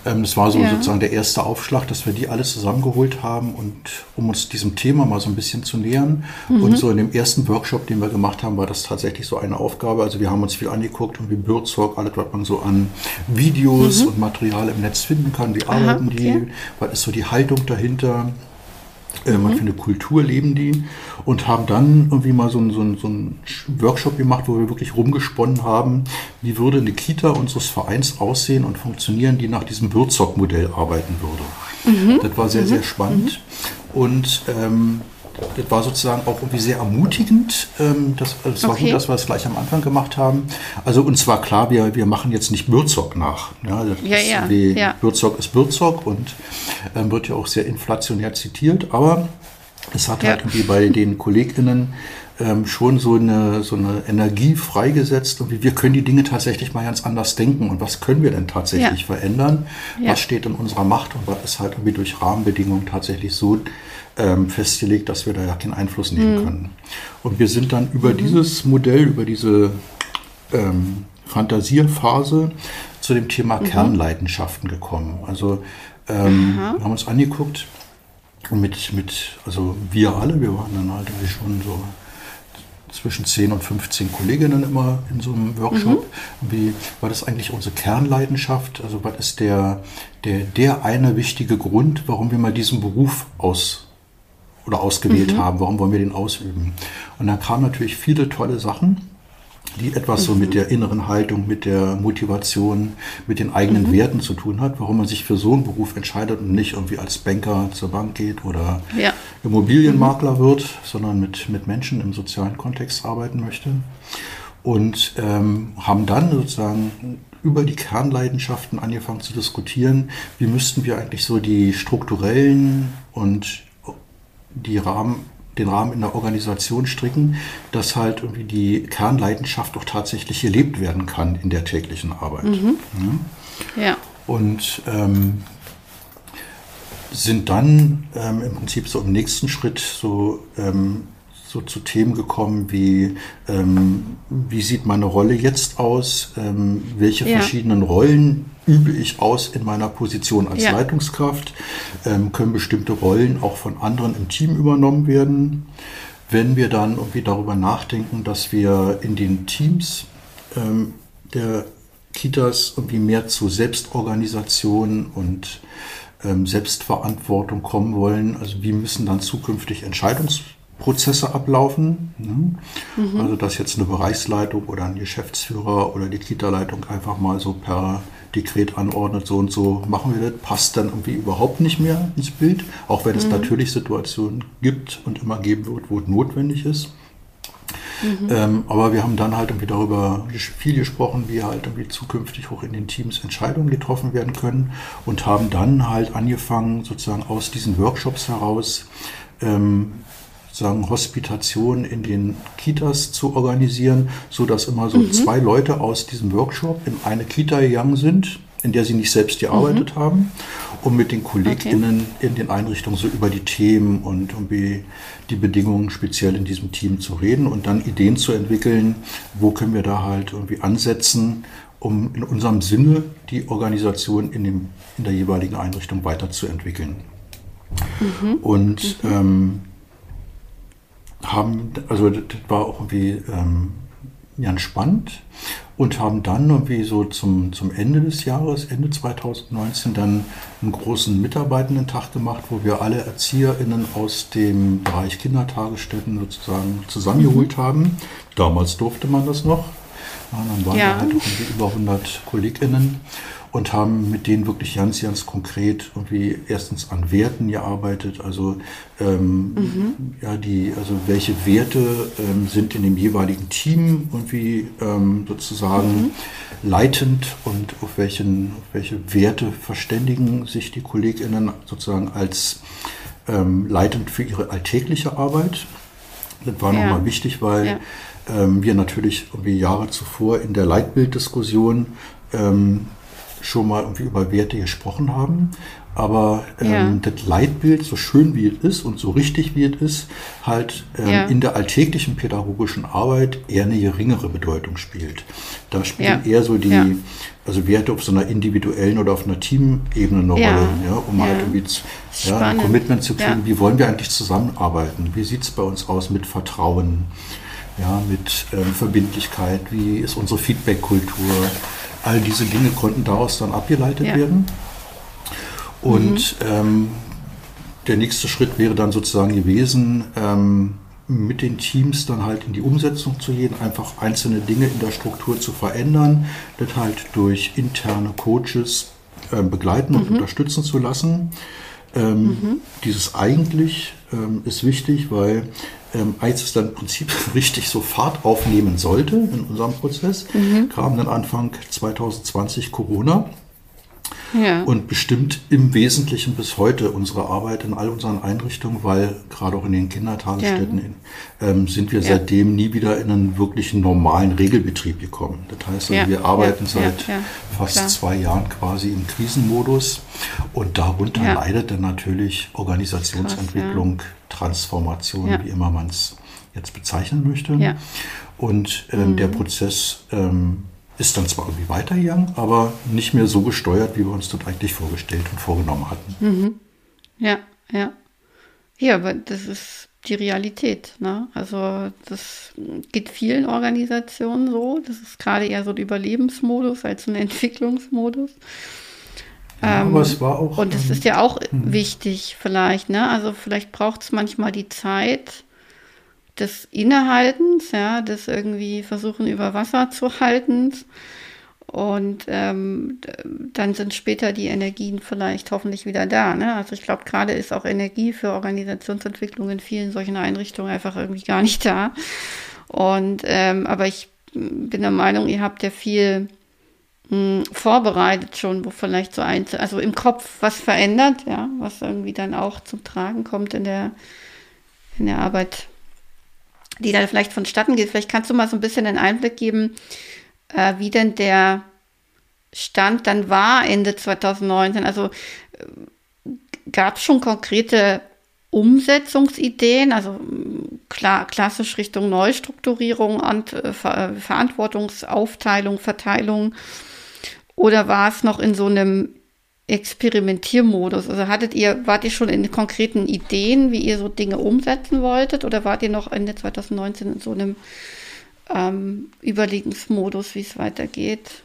C: Ähm, es war so ja. sozusagen der erste Aufschlag, dass wir die alles zusammengeholt haben und um uns diesem Thema mal so ein bisschen zu nähern. Mhm. Und so in dem ersten Workshop, den wir gemacht haben, war das tatsächlich so eine Aufgabe. Also wir haben uns viel angeguckt und wie Bürzog, alles, was man so an Videos mhm. und Material im Netz finden kann. Wie arbeiten Aha, okay. die? Was ist so die Haltung dahinter? Äh, mhm. Was für eine Kultur leben die? Und haben dann irgendwie mal so einen, so, so einen Workshop gemacht, wo wir wirklich rumgesponnen haben, wie würde eine Kita unseres Vereins aussehen und funktionieren, die nach diesem Würzog-Modell arbeiten würde. Mhm. Das war sehr, mhm. sehr spannend. Und ähm, das war sozusagen auch irgendwie sehr ermutigend. Ähm, das, das war okay. gut, dass wir es gleich am Anfang gemacht haben. Also uns war klar, wir, wir machen jetzt nicht Bürzog nach. Ja, ja, ist, ja, wie, ja. Bürzog ist Bürzog und ähm, wird ja auch sehr inflationär zitiert. Aber es hat ja. halt irgendwie bei den KollegInnen ähm, schon so eine, so eine Energie freigesetzt und wir können die Dinge tatsächlich mal ganz anders denken und was können wir denn tatsächlich ja. verändern, ja. was steht in unserer Macht und was ist halt irgendwie durch Rahmenbedingungen tatsächlich so ähm, festgelegt, dass wir da ja keinen Einfluss nehmen mhm. können. Und wir sind dann über mhm. dieses Modell, über diese ähm, Fantasierphase zu dem Thema mhm. Kernleidenschaften gekommen. Also ähm, wir haben uns angeguckt, mit, mit, also wir alle, wir waren dann halt schon so zwischen 10 und 15 Kolleginnen immer in so einem Workshop. Mhm. Wie war das eigentlich unsere Kernleidenschaft? Also was ist der, der, der eine wichtige Grund, warum wir mal diesen Beruf aus oder ausgewählt mhm. haben? Warum wollen wir den ausüben? Und da kamen natürlich viele tolle Sachen die etwas so mit der inneren Haltung, mit der Motivation, mit den eigenen mhm. Werten zu tun hat, warum man sich für so einen Beruf entscheidet und nicht irgendwie als Banker zur Bank geht oder ja. Immobilienmakler mhm. wird, sondern mit, mit Menschen im sozialen Kontext arbeiten möchte. Und ähm, haben dann sozusagen über die Kernleidenschaften angefangen zu diskutieren, wie müssten wir eigentlich so die strukturellen und die Rahmen, den Rahmen in der Organisation stricken, dass halt irgendwie die Kernleidenschaft auch tatsächlich gelebt werden kann in der täglichen Arbeit. Mhm. Ja. ja. Und ähm, sind dann ähm, im Prinzip so im nächsten Schritt so ähm, so zu Themen gekommen wie, ähm, wie sieht meine Rolle jetzt aus, ähm, welche ja. verschiedenen Rollen übe ich aus in meiner Position als ja. Leitungskraft, ähm, können bestimmte Rollen auch von anderen im Team übernommen werden. Wenn wir dann irgendwie darüber nachdenken, dass wir in den Teams ähm, der Kitas irgendwie mehr zu Selbstorganisation und ähm, Selbstverantwortung kommen wollen, also wie müssen dann zukünftig Entscheidungs Prozesse ablaufen. Ne? Mhm. Also dass jetzt eine Bereichsleitung oder ein Geschäftsführer oder die Kita-Leitung einfach mal so per Dekret anordnet, so und so machen wir das, passt dann irgendwie überhaupt nicht mehr ins Bild, auch wenn es mhm. natürlich Situationen gibt und immer geben wird, wo es notwendig ist. Mhm. Ähm, aber wir haben dann halt irgendwie darüber viel gesprochen, wie halt irgendwie zukünftig hoch in den Teams Entscheidungen getroffen werden können und haben dann halt angefangen, sozusagen aus diesen Workshops heraus ähm, sagen, Hospitation in den Kitas zu organisieren, so dass immer so mhm. zwei Leute aus diesem Workshop in eine Kita gegangen sind, in der sie nicht selbst gearbeitet mhm. haben, um mit den KollegInnen okay. in den Einrichtungen so über die Themen und um die, die Bedingungen speziell in diesem Team zu reden und dann Ideen zu entwickeln, wo können wir da halt irgendwie ansetzen, um in unserem Sinne die Organisation in, dem, in der jeweiligen Einrichtung weiterzuentwickeln. Mhm. Und mhm. Ähm, haben, also das war auch irgendwie ähm, ganz spannend und haben dann irgendwie so zum, zum Ende des Jahres, Ende 2019, dann einen großen Mitarbeitenden-Tag gemacht, wo wir alle ErzieherInnen aus dem Bereich Kindertagesstätten sozusagen zusammengeholt mhm. haben. Damals durfte man das noch. Ja, dann waren ja. wir halt irgendwie über 100 KollegInnen und haben mit denen wirklich ganz, ganz konkret irgendwie erstens an Werten gearbeitet, also ähm, mhm. ja die, also welche Werte ähm, sind in dem jeweiligen Team irgendwie ähm, sozusagen mhm. leitend und auf, welchen, auf welche Werte verständigen sich die KollegInnen sozusagen als ähm, leitend für ihre alltägliche Arbeit. Das war ja. nochmal wichtig, weil ja. ähm, wir natürlich irgendwie Jahre zuvor in der Leitbilddiskussion ähm, schon mal irgendwie über Werte gesprochen haben. Aber ähm, ja. das Leitbild, so schön wie es ist und so richtig wie es ist, halt ähm, ja. in der alltäglichen pädagogischen Arbeit eher eine geringere Bedeutung spielt. Da spielen ja. eher so die, also Werte auf so einer individuellen oder auf einer Teamebene eine Rolle, um halt irgendwie ja, ein Commitment zu kriegen, wie wollen wir eigentlich zusammenarbeiten? Wie sieht es bei uns aus mit Vertrauen, ja, mit ähm, Verbindlichkeit, wie ist unsere Feedback-Kultur? All diese Dinge konnten daraus dann abgeleitet ja. werden. Und mhm. ähm, der nächste Schritt wäre dann sozusagen gewesen, ähm, mit den Teams dann halt in die Umsetzung zu gehen, einfach einzelne Dinge in der Struktur zu verändern, das halt durch interne Coaches äh, begleiten und mhm. unterstützen zu lassen. Ähm, mhm. Dieses eigentlich ähm, ist wichtig, weil ähm, als es dann im Prinzip richtig so Fahrt aufnehmen sollte in unserem Prozess, mhm. kam dann Anfang 2020 Corona ja. und bestimmt im Wesentlichen bis heute unsere Arbeit in all unseren Einrichtungen, weil gerade auch in den Kindertagesstätten ja. ähm, sind wir ja. seitdem nie wieder in einen wirklichen normalen Regelbetrieb gekommen. Das heißt, also wir arbeiten seit fast Klar. zwei Jahren quasi im Krisenmodus und darunter leidet dann natürlich Organisationsentwicklung, Krass, Transformation, wie immer man es jetzt bezeichnen möchte. Und ähm, mhm. der Prozess ähm, ist dann zwar irgendwie weitergegangen, aber nicht mehr so gesteuert, wie wir uns das eigentlich vorgestellt und vorgenommen hatten.
A: Mhm. Ja, ja. Ja, aber das ist die Realität. Ne? Also das geht vielen Organisationen so. Das ist gerade eher so der Überlebensmodus als ein Entwicklungsmodus. Ja, ähm, aber es war auch. Und es ist ja auch ähm, wichtig vielleicht. Ne? Also vielleicht braucht es manchmal die Zeit, des Innehaltens, ja, des irgendwie versuchen über Wasser zu halten. Und ähm, dann sind später die Energien vielleicht hoffentlich wieder da. Ne? Also ich glaube, gerade ist auch Energie für Organisationsentwicklung in vielen solchen Einrichtungen einfach irgendwie gar nicht da. Und ähm, aber ich bin der Meinung, ihr habt ja viel mh, hm, vorbereitet schon, wo vielleicht so ein, also im Kopf was verändert, ja, was irgendwie dann auch zum Tragen kommt in der, in der Arbeit die da vielleicht vonstatten geht. Vielleicht kannst du mal so ein bisschen einen Einblick geben, äh, wie denn der Stand dann war Ende 2019. Also äh, gab es schon konkrete Umsetzungsideen, also klar, klassisch Richtung Neustrukturierung und äh, Ver Verantwortungsaufteilung, Verteilung? Oder war es noch in so einem Experimentiermodus? Also hattet ihr, wart ihr schon in konkreten Ideen, wie ihr so Dinge umsetzen wolltet, oder wart ihr noch Ende 2019 in so einem ähm, Überlegensmodus, wie es weitergeht?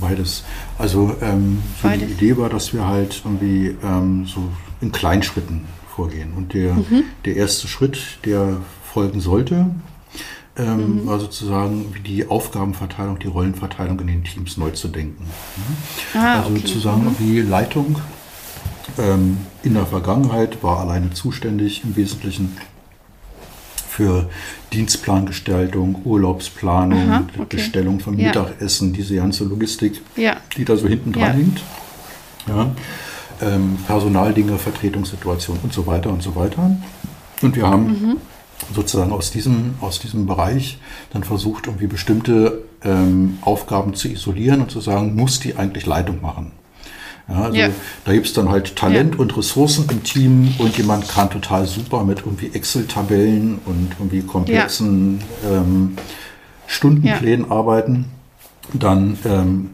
C: Beides. Also ähm, so Beides. die Idee war, dass wir halt irgendwie ähm, so in Kleinschritten vorgehen. Und der, mhm. der erste Schritt, der folgen sollte, ähm, mhm. war sozusagen die Aufgabenverteilung, die Rollenverteilung in den Teams neu zu denken. Mhm. Ah, also okay. zu sagen, mhm. wie Leitung ähm, in der Vergangenheit war alleine zuständig im Wesentlichen für Dienstplangestaltung, Urlaubsplanung, Aha, okay. Bestellung von ja. Mittagessen, diese ganze Logistik, ja. die da so hinten dran ja. hängt. Ja. Ähm, Personaldinge, Vertretungssituation und so weiter und so weiter. Und wir haben mhm sozusagen aus diesem, aus diesem Bereich dann versucht, irgendwie bestimmte ähm, Aufgaben zu isolieren und zu sagen, muss die eigentlich Leitung machen. Ja, also ja. da gibt es dann halt Talent ja. und Ressourcen im Team und jemand kann total super mit irgendwie Excel-Tabellen und irgendwie komplexen ähm, Stundenplänen arbeiten. Dann ähm,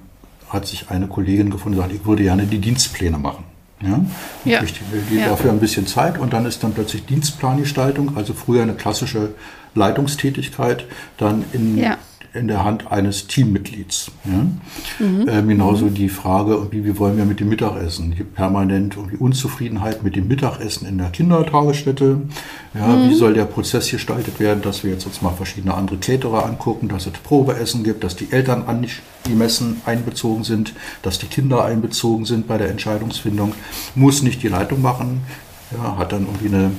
C: hat sich eine Kollegin gefunden, die sagt, ich würde gerne die Dienstpläne machen. Ja? ja. Ich die, ja. dafür ein bisschen Zeit und dann ist dann plötzlich Dienstplangestaltung, also früher eine klassische Leitungstätigkeit, dann in ja in der Hand eines Teammitglieds. Ja? Mhm. Ähm, genauso mhm. die Frage, wie, wie wollen wir mit dem Mittagessen? Die permanent irgendwie Unzufriedenheit mit dem Mittagessen in der Kindertagesstätte. Ja, mhm. Wie soll der Prozess gestaltet werden, dass wir jetzt uns mal verschiedene andere Caterer angucken, dass es Probeessen gibt, dass die Eltern an die Messen einbezogen sind, dass die Kinder einbezogen sind bei der Entscheidungsfindung. Muss nicht die Leitung machen, ja, hat dann irgendwie eine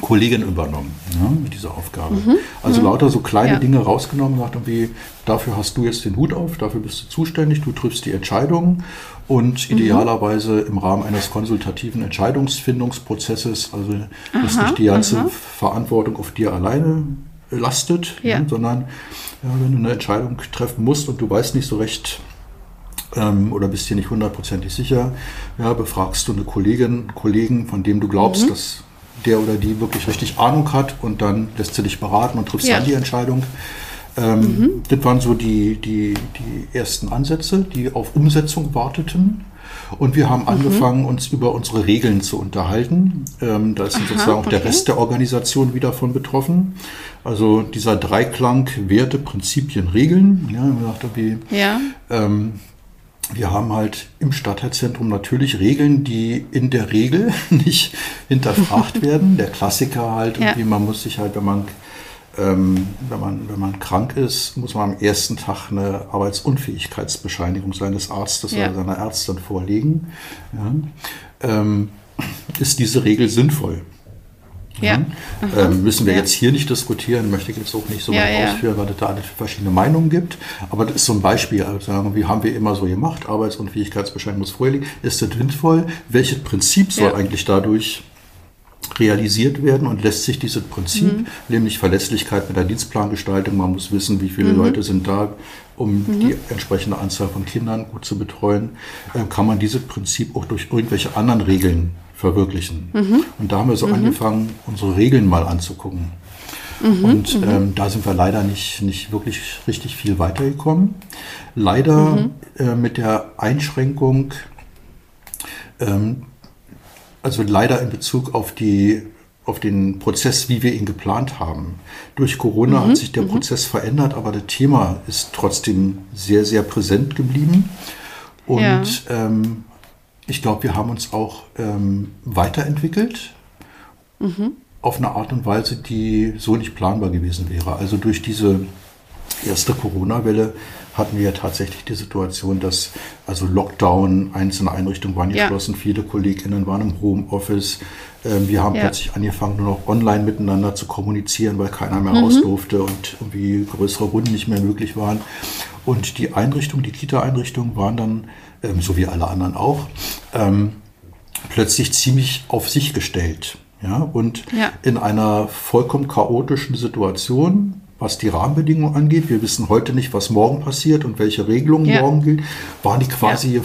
C: Kollegin übernommen ja, mit dieser Aufgabe. Mhm. Also mhm. lauter so kleine ja. Dinge rausgenommen, sagt irgendwie, dafür hast du jetzt den Hut auf, dafür bist du zuständig, du triffst die Entscheidungen und mhm. idealerweise im Rahmen eines konsultativen Entscheidungsfindungsprozesses, also dass nicht die ganze aha. Verantwortung auf dir alleine lastet, ja. Ja, sondern ja, wenn du eine Entscheidung treffen musst und du weißt nicht so recht, ähm, oder bist dir nicht hundertprozentig sicher, ja, befragst du eine Kollegin, Kollegen, von dem du glaubst, mhm. dass der oder die wirklich richtig Ahnung hat und dann lässt sie dich beraten und triffst ja. dann die Entscheidung. Ähm, mhm. Das waren so die, die, die ersten Ansätze, die auf Umsetzung warteten. Und wir haben mhm. angefangen, uns über unsere Regeln zu unterhalten. Ähm, da ist Aha, sozusagen auch okay. der Rest der Organisation wieder von betroffen. Also dieser Dreiklang Werte, Prinzipien, Regeln. Ja, man sagt, okay, ja. ähm, wir haben halt im Stadtteilzentrum natürlich Regeln, die in der Regel nicht hinterfragt werden. Der Klassiker halt, ja. irgendwie, man muss sich halt, wenn man, ähm, wenn, man, wenn man krank ist, muss man am ersten Tag eine Arbeitsunfähigkeitsbescheinigung seines Arztes ja. oder seiner Ärztin vorlegen. Ja. Ähm, ist diese Regel sinnvoll? Ja. Ähm, müssen wir ja. jetzt hier nicht diskutieren, möchte ich jetzt auch nicht so ja, weit ausführen, weil es da verschiedene Meinungen gibt. Aber das ist so ein Beispiel, also wie haben wir immer so gemacht, Arbeits- und Fähigkeitsbescheinigung muss vorliegen. Ist das sinnvoll? Welches Prinzip soll eigentlich dadurch realisiert werden und lässt sich dieses Prinzip, mhm. nämlich Verlässlichkeit mit der Dienstplangestaltung, man muss wissen, wie viele mhm. Leute sind da, um mhm. die entsprechende Anzahl von Kindern gut zu betreuen, äh, kann man dieses Prinzip auch durch irgendwelche anderen Regeln verwirklichen. Mhm. Und da haben wir so mhm. angefangen, unsere Regeln mal anzugucken. Mhm. Und ähm, da sind wir leider nicht, nicht wirklich richtig viel weitergekommen. Leider äh, mit der Einschränkung, ähm, also leider in Bezug auf die auf den Prozess, wie wir ihn geplant haben. Durch Corona mhm, hat sich der mhm. Prozess verändert, aber das Thema ist trotzdem sehr, sehr präsent geblieben. Und ja. ähm, ich glaube, wir haben uns auch ähm, weiterentwickelt mhm. auf eine Art und Weise, die so nicht planbar gewesen wäre. Also durch diese erste Corona-Welle hatten wir ja tatsächlich die Situation, dass also Lockdown, einzelne Einrichtungen waren geschlossen, ja. viele KollegInnen waren im Homeoffice. Ähm, wir haben ja. plötzlich angefangen, nur noch online miteinander zu kommunizieren, weil keiner mehr mhm. raus durfte und irgendwie größere Runden nicht mehr möglich waren. Und die Einrichtungen, die Kita-Einrichtungen waren dann, ähm, so wie alle anderen auch, ähm, plötzlich ziemlich auf sich gestellt. Ja, und ja. in einer vollkommen chaotischen Situation, was die Rahmenbedingungen angeht, wir wissen heute nicht, was morgen passiert und welche Regelungen ja. morgen gilt, waren die quasi ja.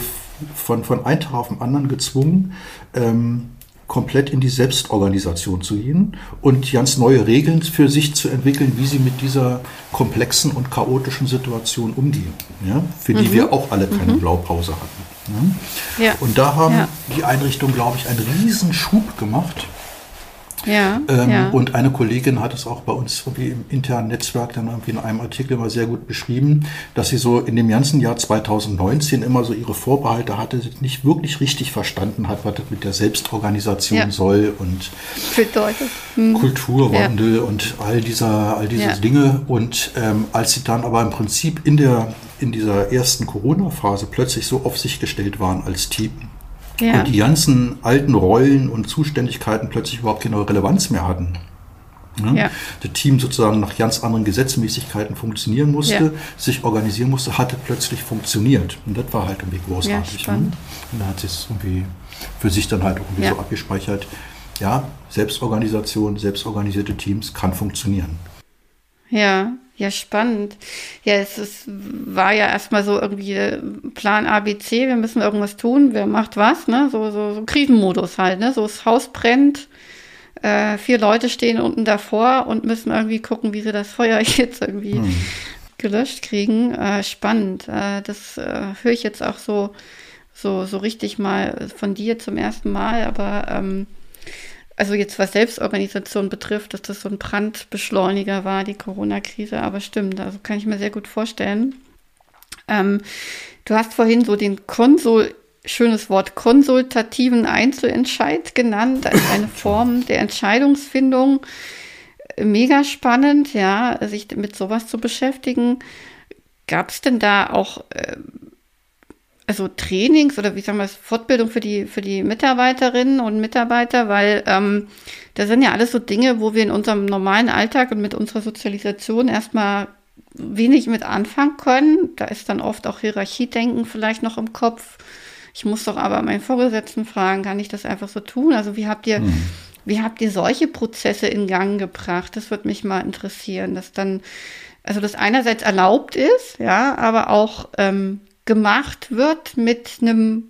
C: von, von einem Tag auf den anderen gezwungen, ähm, komplett in die Selbstorganisation zu gehen und ganz neue Regeln für sich zu entwickeln, wie sie mit dieser komplexen und chaotischen Situation umgehen, ja, für die mhm. wir auch alle keine mhm. Blaupause hatten. Ja. Ja. Und da haben die Einrichtungen, glaube ich, einen riesen Schub gemacht
A: ja, ähm, ja.
C: Und eine Kollegin hat es auch bei uns irgendwie im internen Netzwerk dann irgendwie in einem Artikel mal sehr gut beschrieben, dass sie so in dem ganzen Jahr 2019 immer so ihre Vorbehalte hatte, nicht wirklich richtig verstanden hat, was das mit der Selbstorganisation ja. soll und hm. Kulturwandel ja. und all dieser, all diese Dinge. Und ähm, als sie dann aber im Prinzip in der in dieser ersten Corona-Phase plötzlich so auf sich gestellt waren als Team, ja. Und die ganzen alten Rollen und Zuständigkeiten plötzlich überhaupt keine Relevanz mehr hatten. Ja? Ja. Das Team sozusagen nach ganz anderen Gesetzmäßigkeiten funktionieren musste, ja. sich organisieren musste, hatte plötzlich funktioniert. Und das war halt irgendwie großartig. Ja, ne? Und da hat es irgendwie für sich dann halt irgendwie so abgespeichert. Ja, Selbstorganisation, selbstorganisierte Teams kann funktionieren.
A: Ja, ja, spannend. Ja, es ist, war ja erstmal so irgendwie äh, Plan A, B, C, wir müssen irgendwas tun, wer macht was, ne? So, so, so Krisenmodus halt, ne? So das Haus brennt, äh, vier Leute stehen unten davor und müssen irgendwie gucken, wie sie das Feuer jetzt irgendwie hm. gelöscht kriegen. Äh, spannend. Äh, das äh, höre ich jetzt auch so, so, so richtig mal von dir zum ersten Mal, aber ähm, also jetzt was Selbstorganisation betrifft, dass das so ein Brandbeschleuniger war, die Corona-Krise, aber stimmt, also kann ich mir sehr gut vorstellen. Ähm, du hast vorhin so den Konsul, schönes Wort, konsultativen Einzelentscheid genannt, als eine Form der Entscheidungsfindung. Mega spannend, ja, sich mit sowas zu beschäftigen. Gab es denn da auch äh, also Trainings oder wie sagen wir es, Fortbildung für die, für die Mitarbeiterinnen und Mitarbeiter, weil ähm, das sind ja alles so Dinge, wo wir in unserem normalen Alltag und mit unserer Sozialisation erstmal wenig mit anfangen können. Da ist dann oft auch Hierarchiedenken vielleicht noch im Kopf. Ich muss doch aber meinen Vorgesetzten fragen, kann ich das einfach so tun? Also wie habt ihr, mhm. wie habt ihr solche Prozesse in Gang gebracht? Das würde mich mal interessieren, dass dann, also das einerseits erlaubt ist, ja, aber auch ähm, gemacht wird mit einem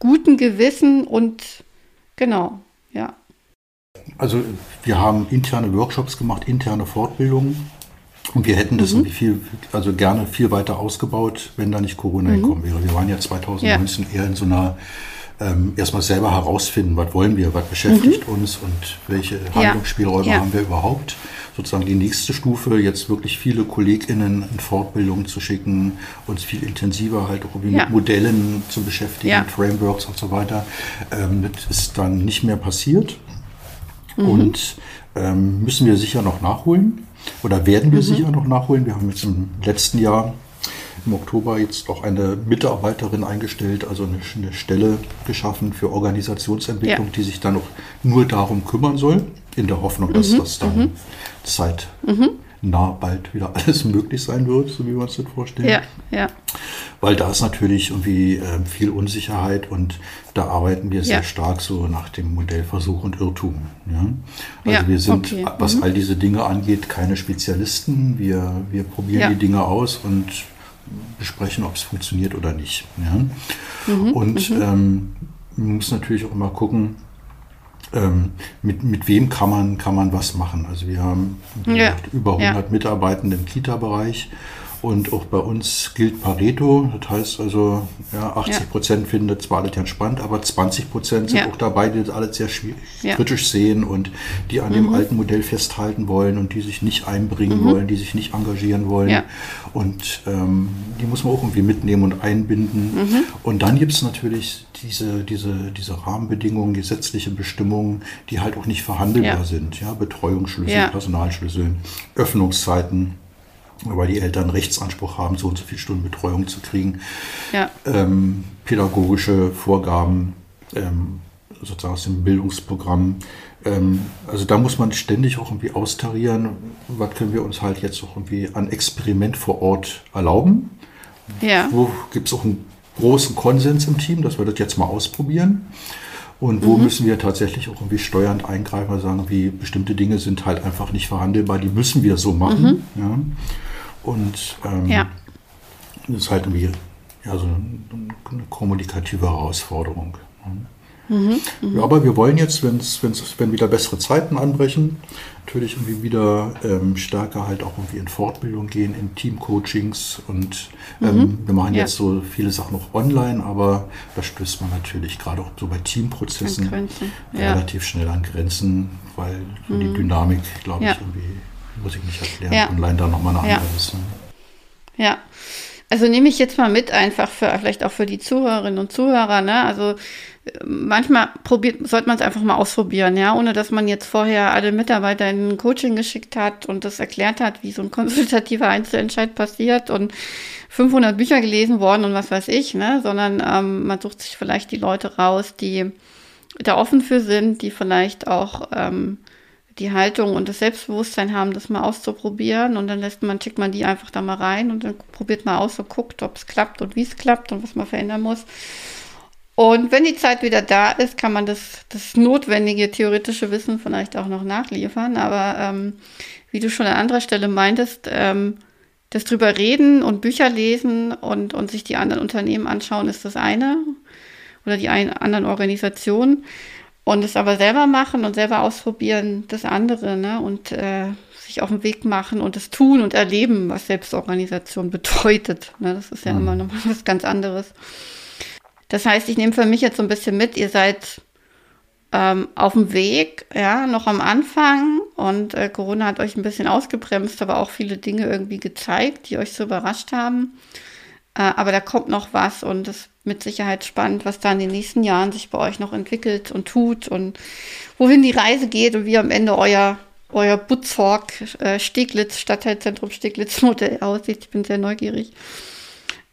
A: guten Gewissen und genau, ja.
C: Also wir haben interne Workshops gemacht, interne Fortbildungen und wir hätten das mhm. viel, also gerne viel weiter ausgebaut, wenn da nicht Corona mhm. gekommen wäre. Wir waren ja 2019 ja. eher in so einer ähm, erstmal selber herausfinden, was wollen wir, was beschäftigt mhm. uns und welche Handlungsspielräume ja. haben wir überhaupt sozusagen die nächste Stufe, jetzt wirklich viele KollegInnen in Fortbildung zu schicken, uns viel intensiver halt auch ja. mit Modellen zu beschäftigen, ja. Frameworks und so weiter. Ähm, das ist dann nicht mehr passiert. Mhm. Und ähm, müssen wir sicher noch nachholen oder werden wir mhm. sicher noch nachholen. Wir haben jetzt im letzten Jahr im Oktober jetzt auch eine Mitarbeiterin eingestellt, also eine, eine Stelle geschaffen für Organisationsentwicklung, ja. die sich dann auch nur darum kümmern soll, in der Hoffnung, dass mhm. das dann mhm. Zeit mhm nah bald wieder alles möglich sein wird, so wie wir uns das vorstellen.
A: Ja, ja.
C: Weil da ist natürlich irgendwie äh, viel Unsicherheit und da arbeiten wir sehr ja. stark so nach dem Modell Versuch und Irrtum. Ja? Also ja, wir sind, okay. was mhm. all diese Dinge angeht, keine Spezialisten. Wir, wir probieren ja. die Dinge aus und besprechen, ob es funktioniert oder nicht. Ja? Mhm, und mhm. ähm, man muss natürlich auch immer gucken, ähm, mit, mit wem kann man, kann man was machen. Also wir haben ja. über 100 ja. Mitarbeitende im Kita-Bereich und auch bei uns gilt Pareto. Das heißt also, ja, 80 Prozent ja. finden das zwar alles entspannt, aber 20 Prozent sind ja. auch dabei, die das alles sehr kritisch sehen und die an mhm. dem alten Modell festhalten wollen und die sich nicht einbringen mhm. wollen, die sich nicht engagieren wollen. Und ähm, die muss man auch irgendwie mitnehmen und einbinden. Mhm. Und dann gibt es natürlich diese, diese, diese Rahmenbedingungen, gesetzliche Bestimmungen, die halt auch nicht verhandelbar sind. Ja, Betreuungsschlüssel, Personalschlüssel, Öffnungszeiten weil die Eltern Rechtsanspruch haben, so und so viele Stunden Betreuung zu kriegen. Ja. Ähm, pädagogische Vorgaben, ähm, sozusagen aus dem Bildungsprogramm. Ähm, also da muss man ständig auch irgendwie austarieren, was können wir uns halt jetzt auch irgendwie an Experiment vor Ort erlauben. Ja. Wo gibt es auch einen großen Konsens im Team, dass wir das jetzt mal ausprobieren. Und wo mhm. müssen wir tatsächlich auch irgendwie steuernd eingreifen, sagen, wie bestimmte Dinge sind halt einfach nicht verhandelbar, die müssen wir so machen. Mhm. Ja. Und ähm, ja. das ist halt irgendwie ja, so eine, kommunikative Herausforderung. Mhm, ja, aber wir wollen jetzt, wenn's, wenn's, wenn wieder bessere Zeiten anbrechen, natürlich irgendwie wieder ähm, stärker halt auch irgendwie in Fortbildung gehen, in Teamcoachings und ähm, mhm. wir machen ja. jetzt so viele Sachen noch online, aber da stößt man natürlich gerade auch so bei Teamprozessen ja. relativ schnell an Grenzen, weil so mhm. die Dynamik, glaube ich, irgendwie muss ich nicht erklären. Ja. Online dann nochmal eine ja. andere ist. Ne?
A: Ja. Also nehme ich jetzt mal mit, einfach für vielleicht auch für die Zuhörerinnen und Zuhörer, ne? Also manchmal probiert, sollte man es einfach mal ausprobieren, ja, ohne dass man jetzt vorher alle Mitarbeiter in ein Coaching geschickt hat und das erklärt hat, wie so ein konsultativer Einzelentscheid passiert und 500 Bücher gelesen worden und was weiß ich, ne, sondern ähm, man sucht sich vielleicht die Leute raus, die da offen für sind, die vielleicht auch ähm, die Haltung und das Selbstbewusstsein haben, das mal auszuprobieren und dann lässt man, schickt man die einfach da mal rein und dann probiert man aus und guckt, ob es klappt und wie es klappt und was man verändern muss. Und wenn die Zeit wieder da ist, kann man das, das notwendige theoretische Wissen vielleicht auch noch nachliefern. Aber ähm, wie du schon an anderer Stelle meintest, ähm, das drüber reden und Bücher lesen und, und sich die anderen Unternehmen anschauen, ist das eine. Oder die ein, anderen Organisationen. Und es aber selber machen und selber ausprobieren, das andere, ne? Und äh, sich auf den Weg machen und das tun und erleben, was Selbstorganisation bedeutet. Ne? Das ist ja mhm. immer noch was ganz anderes. Das heißt, ich nehme für mich jetzt so ein bisschen mit, ihr seid ähm, auf dem Weg, ja, noch am Anfang und äh, Corona hat euch ein bisschen ausgebremst, aber auch viele Dinge irgendwie gezeigt, die euch so überrascht haben. Äh, aber da kommt noch was und es mit Sicherheit spannend, was da in den nächsten Jahren sich bei euch noch entwickelt und tut und wohin die Reise geht und wie am Ende euer, euer Butzhork äh, Steglitz, Stadtteilzentrum Steglitz Modell aussieht. Ich bin sehr neugierig.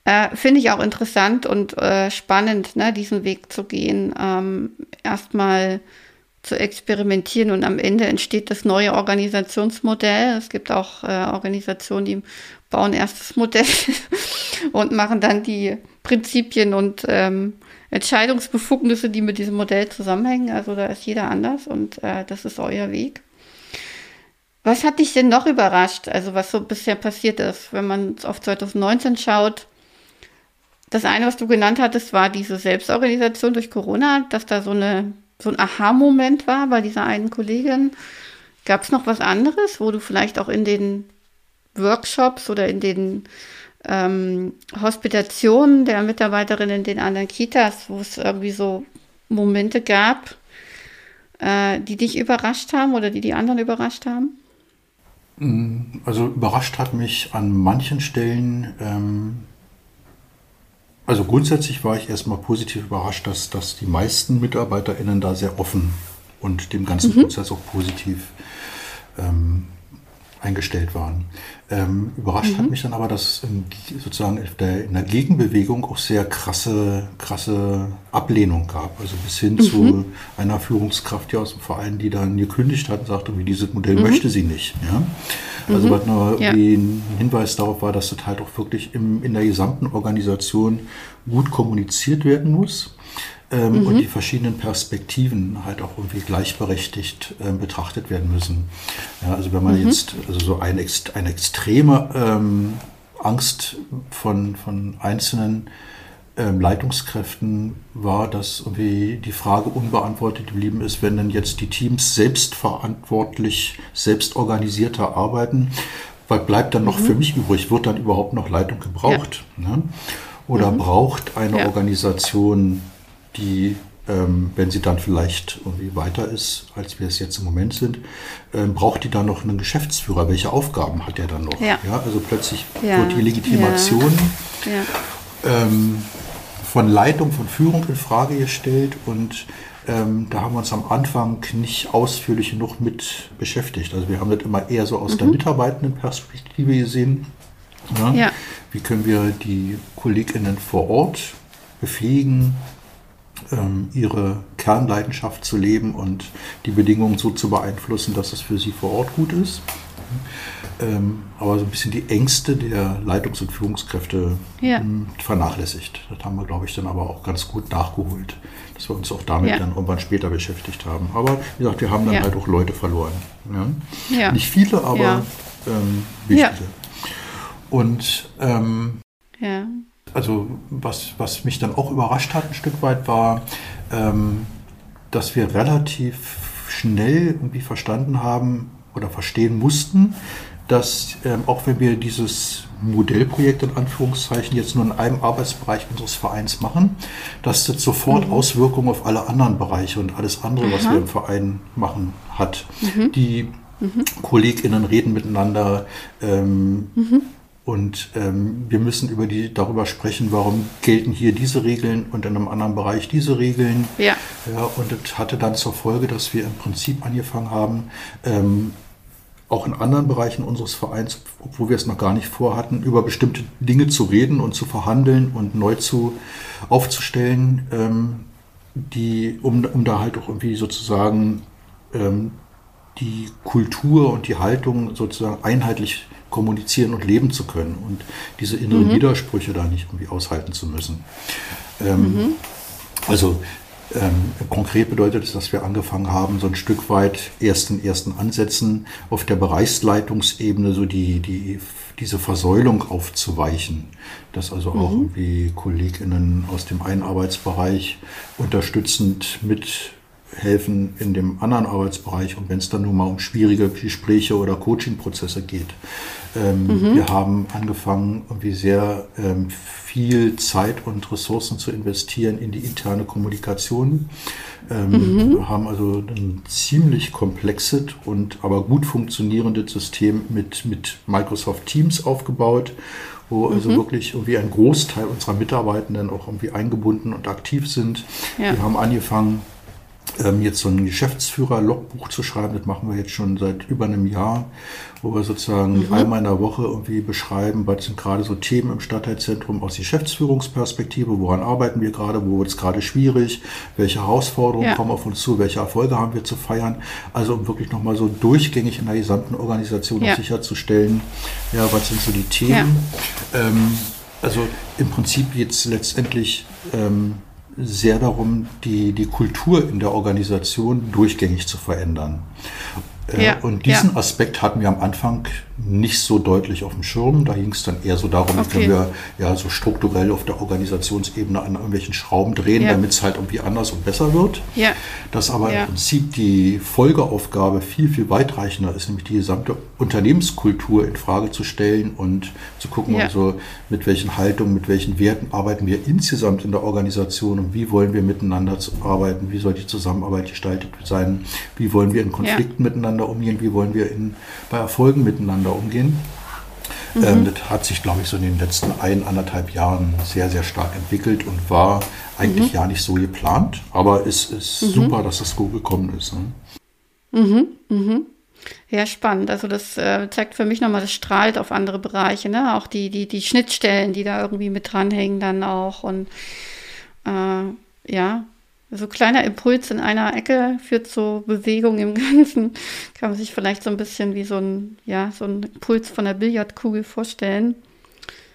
A: Äh, Finde ich auch interessant und äh, spannend, ne, diesen Weg zu gehen. Ähm, Erstmal zu experimentieren und am Ende entsteht das neue Organisationsmodell. Es gibt auch äh, Organisationen, die bauen erst das Modell und machen dann die Prinzipien und ähm, Entscheidungsbefugnisse, die mit diesem Modell zusammenhängen. Also da ist jeder anders und äh, das ist euer Weg. Was hat dich denn noch überrascht, also was so bisher passiert ist, wenn man auf 2019 schaut? Das eine, was du genannt hattest, war diese Selbstorganisation durch Corona, dass da so, eine, so ein Aha-Moment war bei dieser einen Kollegin. Gab es noch was anderes, wo du vielleicht auch in den Workshops oder in den ähm, Hospitationen der Mitarbeiterinnen in den anderen Kitas, wo es irgendwie so Momente gab, äh, die dich überrascht haben oder die die anderen überrascht haben?
C: Mm, also überrascht hat mich an manchen Stellen, ähm, also grundsätzlich war ich erstmal positiv überrascht, dass, dass die meisten MitarbeiterInnen da sehr offen und dem ganzen mhm. Prozess auch positiv ähm, eingestellt waren. Ähm, überrascht mhm. hat mich dann aber, dass ähm, sozusagen in der Gegenbewegung auch sehr krasse, krasse Ablehnung gab. Also bis hin mhm. zu einer Führungskraft hier aus dem Verein, die dann gekündigt hat und sagte, wie dieses Modell mhm. möchte sie nicht. Ja? Also mhm. was nur ja. ein Hinweis darauf war, dass das halt auch wirklich im, in der gesamten Organisation gut kommuniziert werden muss ähm, mhm. und die verschiedenen Perspektiven halt auch irgendwie gleichberechtigt ähm, betrachtet werden müssen. Ja, also wenn man mhm. jetzt also so eine, eine extreme ähm, Angst von, von einzelnen ähm, Leitungskräften war, dass irgendwie die Frage unbeantwortet geblieben ist, wenn dann jetzt die Teams selbstverantwortlich, selbstorganisierter arbeiten, was bleibt dann noch mhm. für mich übrig? Wird dann überhaupt noch Leitung gebraucht? Ja. Ne? Oder mhm. braucht eine. Organisation die, ähm, wenn sie dann vielleicht irgendwie weiter ist, als wir es jetzt im Moment sind, ähm, braucht die dann noch einen Geschäftsführer? Welche Aufgaben hat er dann noch?
A: Ja.
C: ja also plötzlich ja. wird die Legitimation ja. ähm, von Leitung, von Führung in Frage gestellt und ähm, da haben wir uns am Anfang nicht ausführlich genug mit beschäftigt. Also wir haben das immer eher so aus mhm. der Mitarbeitendenperspektive gesehen. Ja? Wie können wir die KollegInnen vor Ort befähigen, ihre Kernleidenschaft zu leben und die Bedingungen so zu beeinflussen, dass es für sie vor Ort gut ist. Ähm, aber so ein bisschen die Ängste der Leitungs- und Führungskräfte ja. Hm, vernachlässigt. Das haben wir, glaube ich, dann aber auch ganz gut nachgeholt, dass wir uns auch damit ja. dann irgendwann später beschäftigt haben. Aber wie gesagt, wir haben dann ja. halt auch Leute verloren. Nicht viele, aber ähm, wichtige. Und ähm, ja also was, was mich dann auch überrascht hat ein Stück weit war, ähm, dass wir relativ schnell irgendwie verstanden haben oder verstehen mussten, dass ähm, auch wenn wir dieses Modellprojekt in Anführungszeichen jetzt nur in einem Arbeitsbereich unseres Vereins machen, dass das sofort mhm. Auswirkungen auf alle anderen Bereiche und alles andere, Aha. was wir im Verein machen, hat. Mhm. Die mhm. KollegInnen reden miteinander. Ähm, mhm. Und ähm, wir müssen über die, darüber sprechen, warum gelten hier diese Regeln und in einem anderen Bereich diese Regeln. Ja. ja und das hatte dann zur Folge, dass wir im Prinzip angefangen haben, ähm, auch in anderen Bereichen unseres Vereins, obwohl wir es noch gar nicht vorhatten, über bestimmte Dinge zu reden und zu verhandeln und neu zu aufzustellen, ähm, die, um, um da halt auch irgendwie sozusagen ähm, die Kultur und die Haltung sozusagen einheitlich kommunizieren und leben zu können und diese inneren mhm. Widersprüche da nicht irgendwie aushalten zu müssen. Ähm, mhm. Also ähm, konkret bedeutet es, dass wir angefangen haben, so ein Stück weit ersten ersten Ansätzen auf der Bereichsleitungsebene so die, die, diese Versäulung aufzuweichen. Dass also auch mhm. irgendwie KollegInnen aus dem einen Arbeitsbereich unterstützend mit helfen in dem anderen Arbeitsbereich und wenn es dann nur mal um schwierige Gespräche oder Coaching-Prozesse geht. Ähm, mhm. Wir haben angefangen, irgendwie sehr ähm, viel Zeit und Ressourcen zu investieren in die interne Kommunikation. Ähm, mhm. Wir haben also ein ziemlich komplexes und aber gut funktionierendes System mit, mit Microsoft Teams aufgebaut wo also mhm. wirklich irgendwie ein Großteil unserer Mitarbeitenden auch irgendwie eingebunden und aktiv sind. Ja. Wir haben angefangen, ähm, jetzt so ein Geschäftsführer-Logbuch zu schreiben. Das machen wir jetzt schon seit über einem Jahr, wo wir sozusagen mhm. einmal in der Woche irgendwie beschreiben, was sind gerade so Themen im Stadtteilzentrum aus Geschäftsführungsperspektive, woran arbeiten wir gerade, wo wird es gerade schwierig, welche Herausforderungen ja. kommen auf uns zu, welche Erfolge haben wir zu feiern. Also um wirklich nochmal so durchgängig in der gesamten Organisation ja. sicherzustellen, ja, was sind so die Themen. Ja. Ähm, also im Prinzip jetzt letztendlich ähm, sehr darum, die, die Kultur in der Organisation durchgängig zu verändern. Äh, ja, und diesen ja. Aspekt hatten wir am Anfang nicht so deutlich auf dem Schirm. Da ging es dann eher so darum, okay. können wir ja so strukturell auf der Organisationsebene an irgendwelchen Schrauben drehen, ja. damit es halt irgendwie anders und besser wird. Ja. Dass aber im Prinzip die Folgeaufgabe viel, viel weitreichender ist, nämlich die gesamte Unternehmenskultur in Frage zu stellen und zu gucken, also mit welchen Haltungen, mit welchen Werten arbeiten wir insgesamt in der Organisation und wie wollen wir miteinander arbeiten, wie soll die Zusammenarbeit gestaltet sein, wie wollen wir in Konflikten miteinander umgehen, wie wollen wir in, bei Erfolgen miteinander miteinander umgehen. Mhm. Ähm, das hat sich, glaube ich, so in den letzten ein, anderthalb Jahren sehr, sehr stark entwickelt und war eigentlich mhm. ja nicht so geplant. Aber es ist mhm. super, dass das so gekommen ist. Ne?
A: Mhm. Mhm. Ja, spannend. Also das äh, zeigt für mich nochmal, das strahlt auf andere Bereiche, ne? Auch die, die, die Schnittstellen, die da irgendwie mit dranhängen dann auch. Und äh, ja, so kleiner Impuls in einer Ecke führt zu Bewegung im Ganzen. Kann man sich vielleicht so ein bisschen wie so ein, ja, so ein Impuls von der Billardkugel vorstellen.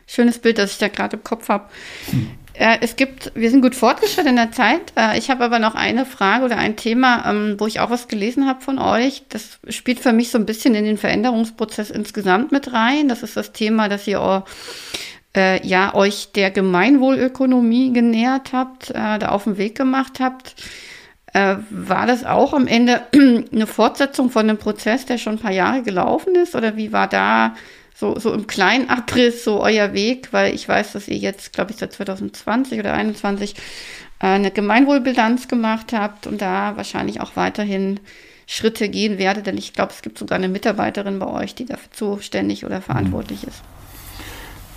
A: Schönes Bild, das ich da gerade im Kopf habe. Hm. Äh, es gibt, wir sind gut fortgeschritten in der Zeit. Äh, ich habe aber noch eine Frage oder ein Thema, ähm, wo ich auch was gelesen habe von euch. Das spielt für mich so ein bisschen in den Veränderungsprozess insgesamt mit rein. Das ist das Thema, dass ihr äh, ja euch der Gemeinwohlökonomie genähert habt, äh, da auf den Weg gemacht habt. Äh, war das auch am Ende eine Fortsetzung von einem Prozess, der schon ein paar Jahre gelaufen ist? Oder wie war da so, so im kleinen Abriss so euer Weg, weil ich weiß, dass ihr jetzt, glaube ich, seit 2020 oder 2021 äh, eine Gemeinwohlbilanz gemacht habt und da wahrscheinlich auch weiterhin Schritte gehen werdet, denn ich glaube, es gibt sogar eine Mitarbeiterin bei euch, die dafür zuständig oder verantwortlich ist.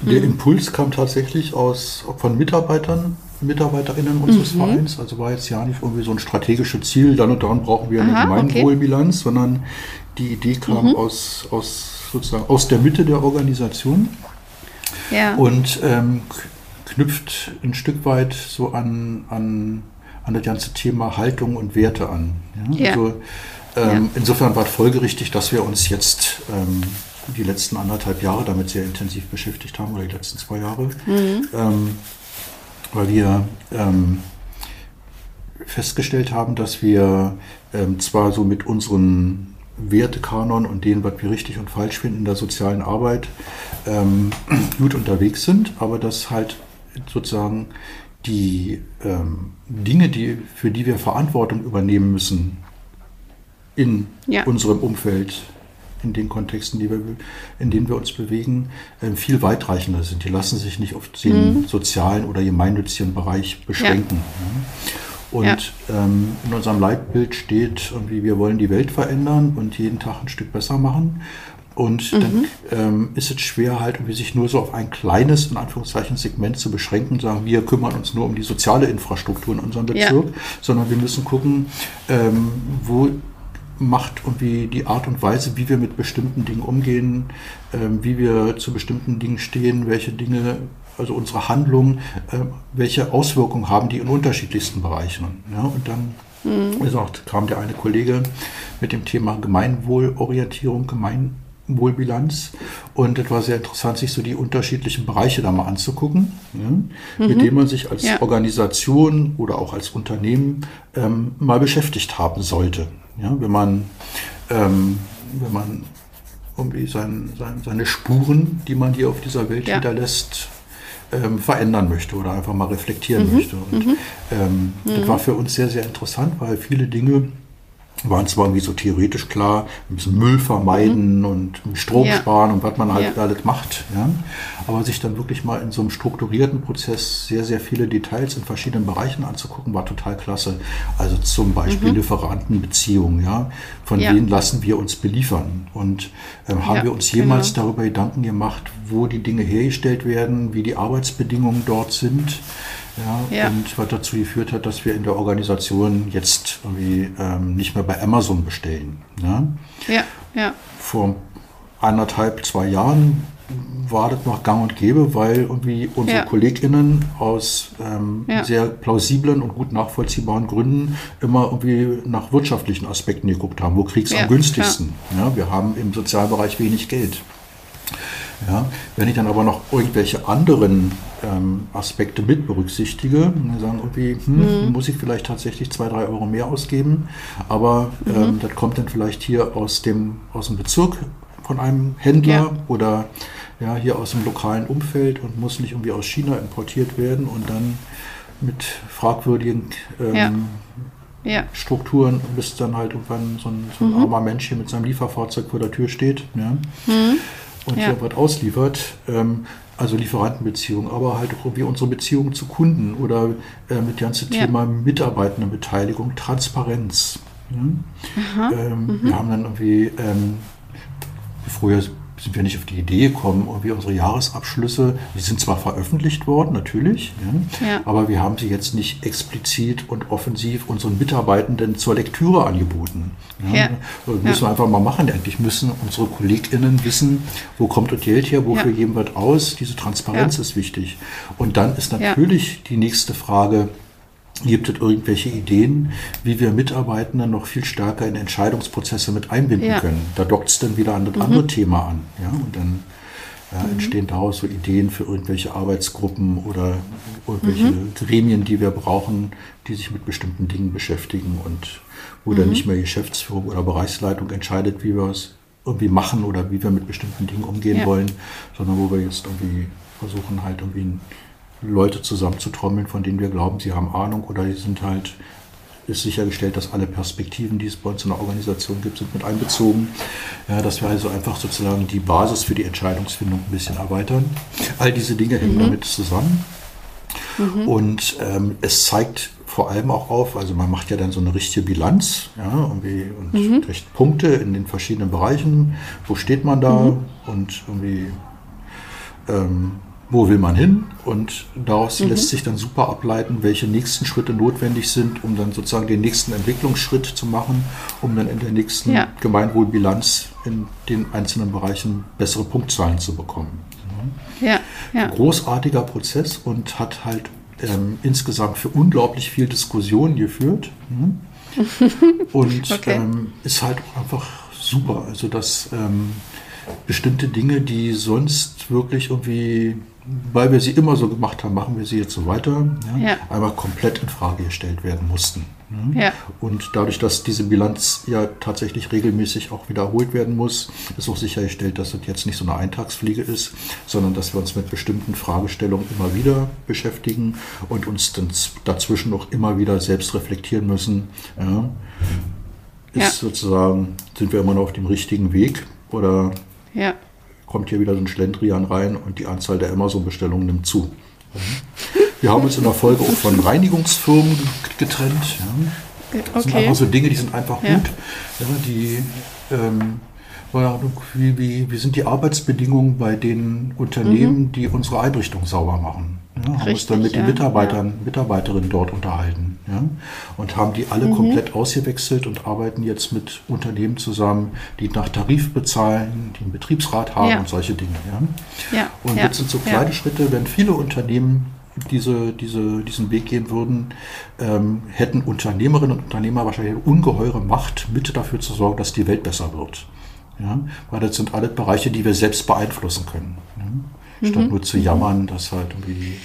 C: Der mhm. Impuls kam tatsächlich aus von Mitarbeitern, Mitarbeiterinnen unseres mhm. Vereins. Also war jetzt ja nicht irgendwie so ein strategisches Ziel, dann und dann brauchen wir eine Aha, Gemeinwohlbilanz, okay. sondern die Idee kam mhm. aus, aus sozusagen aus der Mitte der Organisation ja. und ähm, knüpft ein Stück weit so an, an, an das ganze Thema Haltung und Werte an. Ja? Ja. Also, ähm, insofern war es folgerichtig, dass wir uns jetzt ähm, die letzten anderthalb Jahre damit sehr intensiv beschäftigt haben, oder die letzten zwei Jahre, mhm. Ähm, weil wir ähm, festgestellt haben, dass wir ähm, zwar so mit unseren Wertekanon und denen, was wir richtig und falsch finden in der sozialen Arbeit, ähm, gut unterwegs sind, aber dass halt sozusagen die ähm, Dinge, die, für die wir Verantwortung übernehmen müssen in ja. unserem Umfeld, in den Kontexten, die wir, in denen wir uns bewegen, äh, viel weitreichender sind. Die lassen sich nicht auf den mhm. sozialen oder gemeinnützigen Bereich beschränken. Ja. Und ja. ähm, in unserem Leitbild steht irgendwie, wir wollen die Welt verändern und jeden Tag ein Stück besser machen. Und mhm. dann ähm, ist es schwer, halt irgendwie sich nur so auf ein kleines, in Anführungszeichen, Segment zu beschränken und sagen, wir kümmern uns nur um die soziale Infrastruktur in unserem Bezirk, ja. sondern wir müssen gucken, ähm, wo macht irgendwie die Art und Weise, wie wir mit bestimmten Dingen umgehen, ähm, wie wir zu bestimmten Dingen stehen, welche Dinge also unsere Handlungen, äh, welche Auswirkungen haben die in unterschiedlichsten Bereichen. Ja, und dann mhm. gesagt, kam der eine Kollege mit dem Thema Gemeinwohlorientierung, Gemeinwohlbilanz. Und es war sehr interessant, sich so die unterschiedlichen Bereiche da mal anzugucken, ja, mhm. mit denen man sich als ja. Organisation oder auch als Unternehmen ähm, mal beschäftigt haben sollte. Ja, wenn man, ähm, wenn man irgendwie sein, sein, seine Spuren, die man hier auf dieser Welt hinterlässt, ähm, verändern möchte oder einfach mal reflektieren mhm. möchte. Und mhm. ähm, mhm. das war für uns sehr, sehr interessant, weil viele Dinge waren zwar irgendwie so theoretisch klar, wir müssen Müll vermeiden mhm. und Strom ja. sparen und was man halt ja. alles macht. Ja? Aber sich dann wirklich mal in so einem strukturierten Prozess sehr, sehr viele Details in verschiedenen Bereichen anzugucken, war total klasse. Also zum Beispiel mhm. Lieferantenbeziehungen, ja. Von ja. denen lassen wir uns beliefern. Und ähm, haben wir uns jemals genau. darüber Gedanken gemacht, wo die Dinge hergestellt werden, wie die Arbeitsbedingungen dort sind? Ja, ja, Und was dazu geführt hat, dass wir in der Organisation jetzt irgendwie ähm, nicht mehr bei Amazon bestellen. Ja? ja, ja. Vor anderthalb, zwei Jahren war das noch gang und gäbe, weil irgendwie unsere ja. KollegInnen aus ähm, ja. sehr plausiblen und gut nachvollziehbaren Gründen immer irgendwie nach wirtschaftlichen Aspekten geguckt haben. Wo kriegst du ja, am günstigsten? Ja. wir haben im Sozialbereich wenig Geld. Ja, wenn ich dann aber noch irgendwelche anderen ähm, Aspekte mit berücksichtige, dann sagen irgendwie, hm, mhm. muss ich vielleicht tatsächlich zwei, drei Euro mehr ausgeben, aber mhm. ähm, das kommt dann vielleicht hier aus dem, aus dem Bezirk von einem Händler ja. oder ja, hier aus dem lokalen Umfeld und muss nicht irgendwie aus China importiert werden und dann mit fragwürdigen ähm, ja. Ja. Strukturen, bis dann halt irgendwann so ein, so ein mhm. armer Mensch hier mit seinem Lieferfahrzeug vor der Tür steht. Ja. Mhm und ja. hier was ausliefert. Ähm, also Lieferantenbeziehungen, aber halt auch irgendwie unsere Beziehungen zu Kunden oder äh, mit ganze ja. Thema Mitarbeitendenbeteiligung, Transparenz. Ja? Ähm, mhm. Wir haben dann irgendwie ähm, früher sind wir nicht auf die Idee gekommen, irgendwie unsere Jahresabschlüsse, die sind zwar veröffentlicht worden, natürlich, ja, ja. aber wir haben sie jetzt nicht explizit und offensiv unseren Mitarbeitenden zur Lektüre angeboten. Ja. Müssen wir einfach mal machen. Eigentlich müssen unsere KollegInnen wissen, wo kommt das Geld her, wofür geben wir das aus. Diese Transparenz ist wichtig. Und dann ist natürlich die nächste Frage, Gibt es irgendwelche Ideen, wie wir Mitarbeitende noch viel stärker in Entscheidungsprozesse mit einbinden ja. können? Da dockt es dann wieder an das mhm. andere Thema an. Ja? Und dann ja, mhm. entstehen daraus so Ideen für irgendwelche Arbeitsgruppen oder irgendwelche mhm. Gremien, die wir brauchen, die sich mit bestimmten Dingen beschäftigen und wo dann mhm. nicht mehr Geschäftsführung oder Bereichsleitung entscheidet, wie wir es irgendwie machen oder wie wir mit bestimmten Dingen umgehen ja. wollen, sondern wo wir jetzt irgendwie versuchen, halt irgendwie ein Leute zusammenzutrommeln, von denen wir glauben, sie haben Ahnung oder sie sind halt, ist sichergestellt, dass alle Perspektiven, die es bei uns in der Organisation gibt, sind mit einbezogen. Ja, dass wir also einfach sozusagen die Basis für die Entscheidungsfindung ein bisschen erweitern. All diese Dinge hängen mhm. damit zusammen. Mhm. Und ähm, es zeigt vor allem auch auf, also man macht ja dann so eine richtige Bilanz ja, irgendwie und mhm. kriegt Punkte in den verschiedenen Bereichen. Wo steht man da? Mhm. Und irgendwie ähm, wo will man hin und daraus mhm. lässt sich dann super ableiten, welche nächsten Schritte notwendig sind, um dann sozusagen den nächsten Entwicklungsschritt zu machen, um dann in der nächsten ja. Gemeinwohlbilanz in den einzelnen Bereichen bessere Punktzahlen zu bekommen. Ja. Ja. Großartiger Prozess und hat halt ähm, insgesamt für unglaublich viel Diskussion geführt. Mhm. und okay. ähm, ist halt einfach super. Also dass ähm, bestimmte Dinge, die sonst wirklich irgendwie weil wir sie immer so gemacht haben, machen wir sie jetzt so weiter, ja, ja. einmal komplett in Frage gestellt werden mussten. Ja. Und dadurch, dass diese Bilanz ja tatsächlich regelmäßig auch wiederholt werden muss, ist auch sichergestellt, dass das jetzt nicht so eine Eintagsfliege ist, sondern dass wir uns mit bestimmten Fragestellungen immer wieder beschäftigen und uns dann dazwischen auch immer wieder selbst reflektieren müssen. Ist sozusagen, sind wir immer noch auf dem richtigen Weg oder ja kommt hier wieder so ein Schlendrian rein und die Anzahl der Amazon-Bestellungen nimmt zu. Wir haben uns in der Folge auch von Reinigungsfirmen getrennt. Ja. Das okay. sind einfach so Dinge, die sind einfach ja. gut. Ja, die ähm, wie, wie, wie sind die Arbeitsbedingungen bei den Unternehmen, mhm. die unsere Einrichtung sauber machen? Ja, haben uns dann mit den Mitarbeitern, ja. Mitarbeiterinnen dort unterhalten ja, und haben die alle mhm. komplett ausgewechselt und arbeiten jetzt mit Unternehmen zusammen, die nach Tarif bezahlen, die einen Betriebsrat haben und solche Dinge. Ja. und jetzt sind so kleine Schritte, wenn viele Unternehmen diese, diese, diesen Weg gehen würden, ähm, hätten Unternehmerinnen und Unternehmer wahrscheinlich eine ungeheure Macht, mit dafür zu sorgen, dass die Welt besser wird. Ja? Weil das sind alle Bereiche, die wir selbst beeinflussen können. Ja? Statt mhm. nur zu jammern, dass halt irgendwie die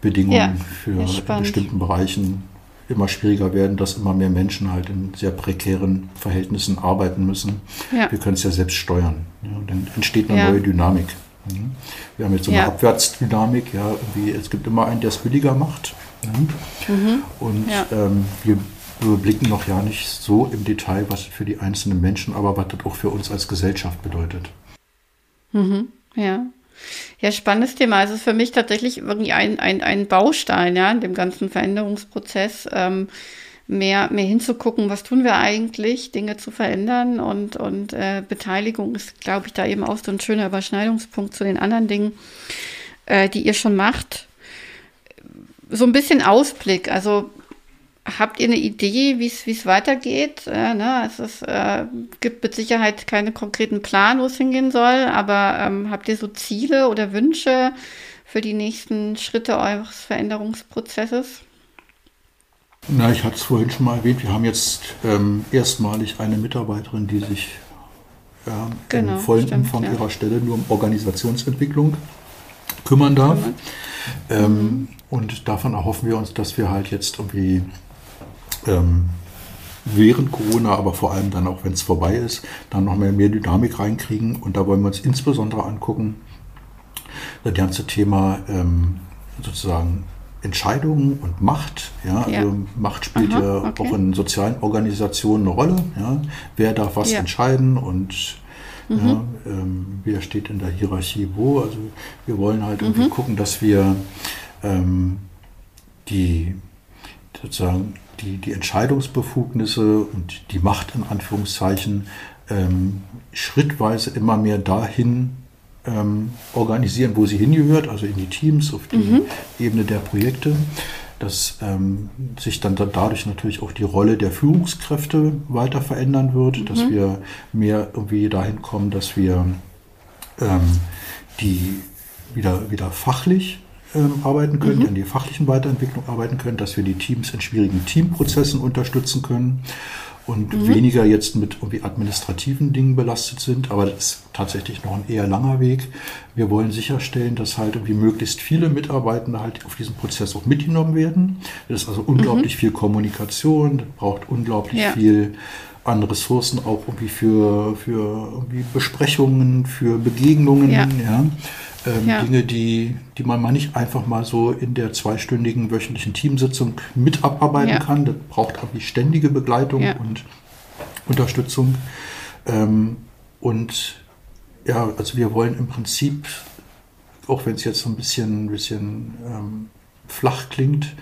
C: Bedingungen ja, für in bestimmten Bereichen immer schwieriger werden, dass immer mehr Menschen halt in sehr prekären Verhältnissen arbeiten müssen. Ja. Wir können es ja selbst steuern. Ja, dann entsteht eine ja. neue Dynamik. Wir haben jetzt so eine Abwärtsdynamik. Ja, irgendwie, es gibt immer einen, der es billiger macht. Mhm. Und ähm, wir überblicken noch ja nicht so im Detail, was für die einzelnen Menschen, aber was das auch für uns als Gesellschaft bedeutet.
A: Mhm, ja. Ja, spannendes Thema. Also es ist für mich tatsächlich irgendwie ein, ein, ein Baustein, ja, in dem ganzen Veränderungsprozess, ähm, mehr, mehr hinzugucken, was tun wir eigentlich, Dinge zu verändern und, und äh, Beteiligung ist, glaube ich, da eben auch so ein schöner Überschneidungspunkt zu den anderen Dingen, äh, die ihr schon macht. So ein bisschen Ausblick, also Habt ihr eine Idee, wie es weitergeht? Äh, ne? Es ist, äh, gibt mit Sicherheit keinen konkreten Plan, wo es hingehen soll, aber ähm, habt ihr so Ziele oder Wünsche für die nächsten Schritte eures Veränderungsprozesses?
C: Na, ich hatte es vorhin schon mal erwähnt, wir haben jetzt ähm, erstmalig eine Mitarbeiterin, die sich ja, genau, im vollen stimmt, Umfang ja. ihrer Stelle nur um Organisationsentwicklung kümmern darf. Ähm, mhm. Und davon erhoffen wir uns, dass wir halt jetzt irgendwie ähm, während Corona, aber vor allem dann auch, wenn es vorbei ist, dann noch mehr, mehr Dynamik reinkriegen. Und da wollen wir uns insbesondere angucken, das ganze Thema ähm, sozusagen Entscheidungen und Macht. Ja, ja. Also Macht spielt Aha, ja okay. auch in sozialen Organisationen eine Rolle. Ja. Wer darf was ja. entscheiden und mhm. ja, ähm, wer steht in der Hierarchie wo. Also wir wollen halt mhm. irgendwie gucken, dass wir ähm, die sozusagen die, die Entscheidungsbefugnisse und die Macht in Anführungszeichen ähm, schrittweise immer mehr dahin ähm, organisieren, wo sie hingehört, also in die Teams, auf die mhm. Ebene der Projekte dass ähm, sich dann dadurch natürlich auch die Rolle der Führungskräfte weiter verändern wird, mhm. dass wir mehr irgendwie dahin kommen, dass wir ähm, die wieder, wieder fachlich ähm, arbeiten können, mhm. in die fachlichen Weiterentwicklung arbeiten können, dass wir die Teams in schwierigen Teamprozessen unterstützen können und mhm. weniger jetzt mit irgendwie administrativen Dingen belastet sind. Aber das ist tatsächlich noch ein eher langer Weg. Wir wollen sicherstellen, dass halt irgendwie möglichst viele Mitarbeitende halt auf diesen Prozess auch mitgenommen werden. Das ist also unglaublich mhm. viel Kommunikation, das braucht unglaublich ja. viel an Ressourcen auch irgendwie für, für irgendwie Besprechungen, für Begegnungen. Ja. ja ähm, ja. Dinge, die, die man mal nicht einfach mal so in der zweistündigen wöchentlichen Teamsitzung mit abarbeiten ja. kann. Das braucht irgendwie ständige Begleitung ja. und Unterstützung. Ähm, und ja, also wir wollen im Prinzip, auch wenn es jetzt so ein bisschen, ein bisschen ähm, flach klingt,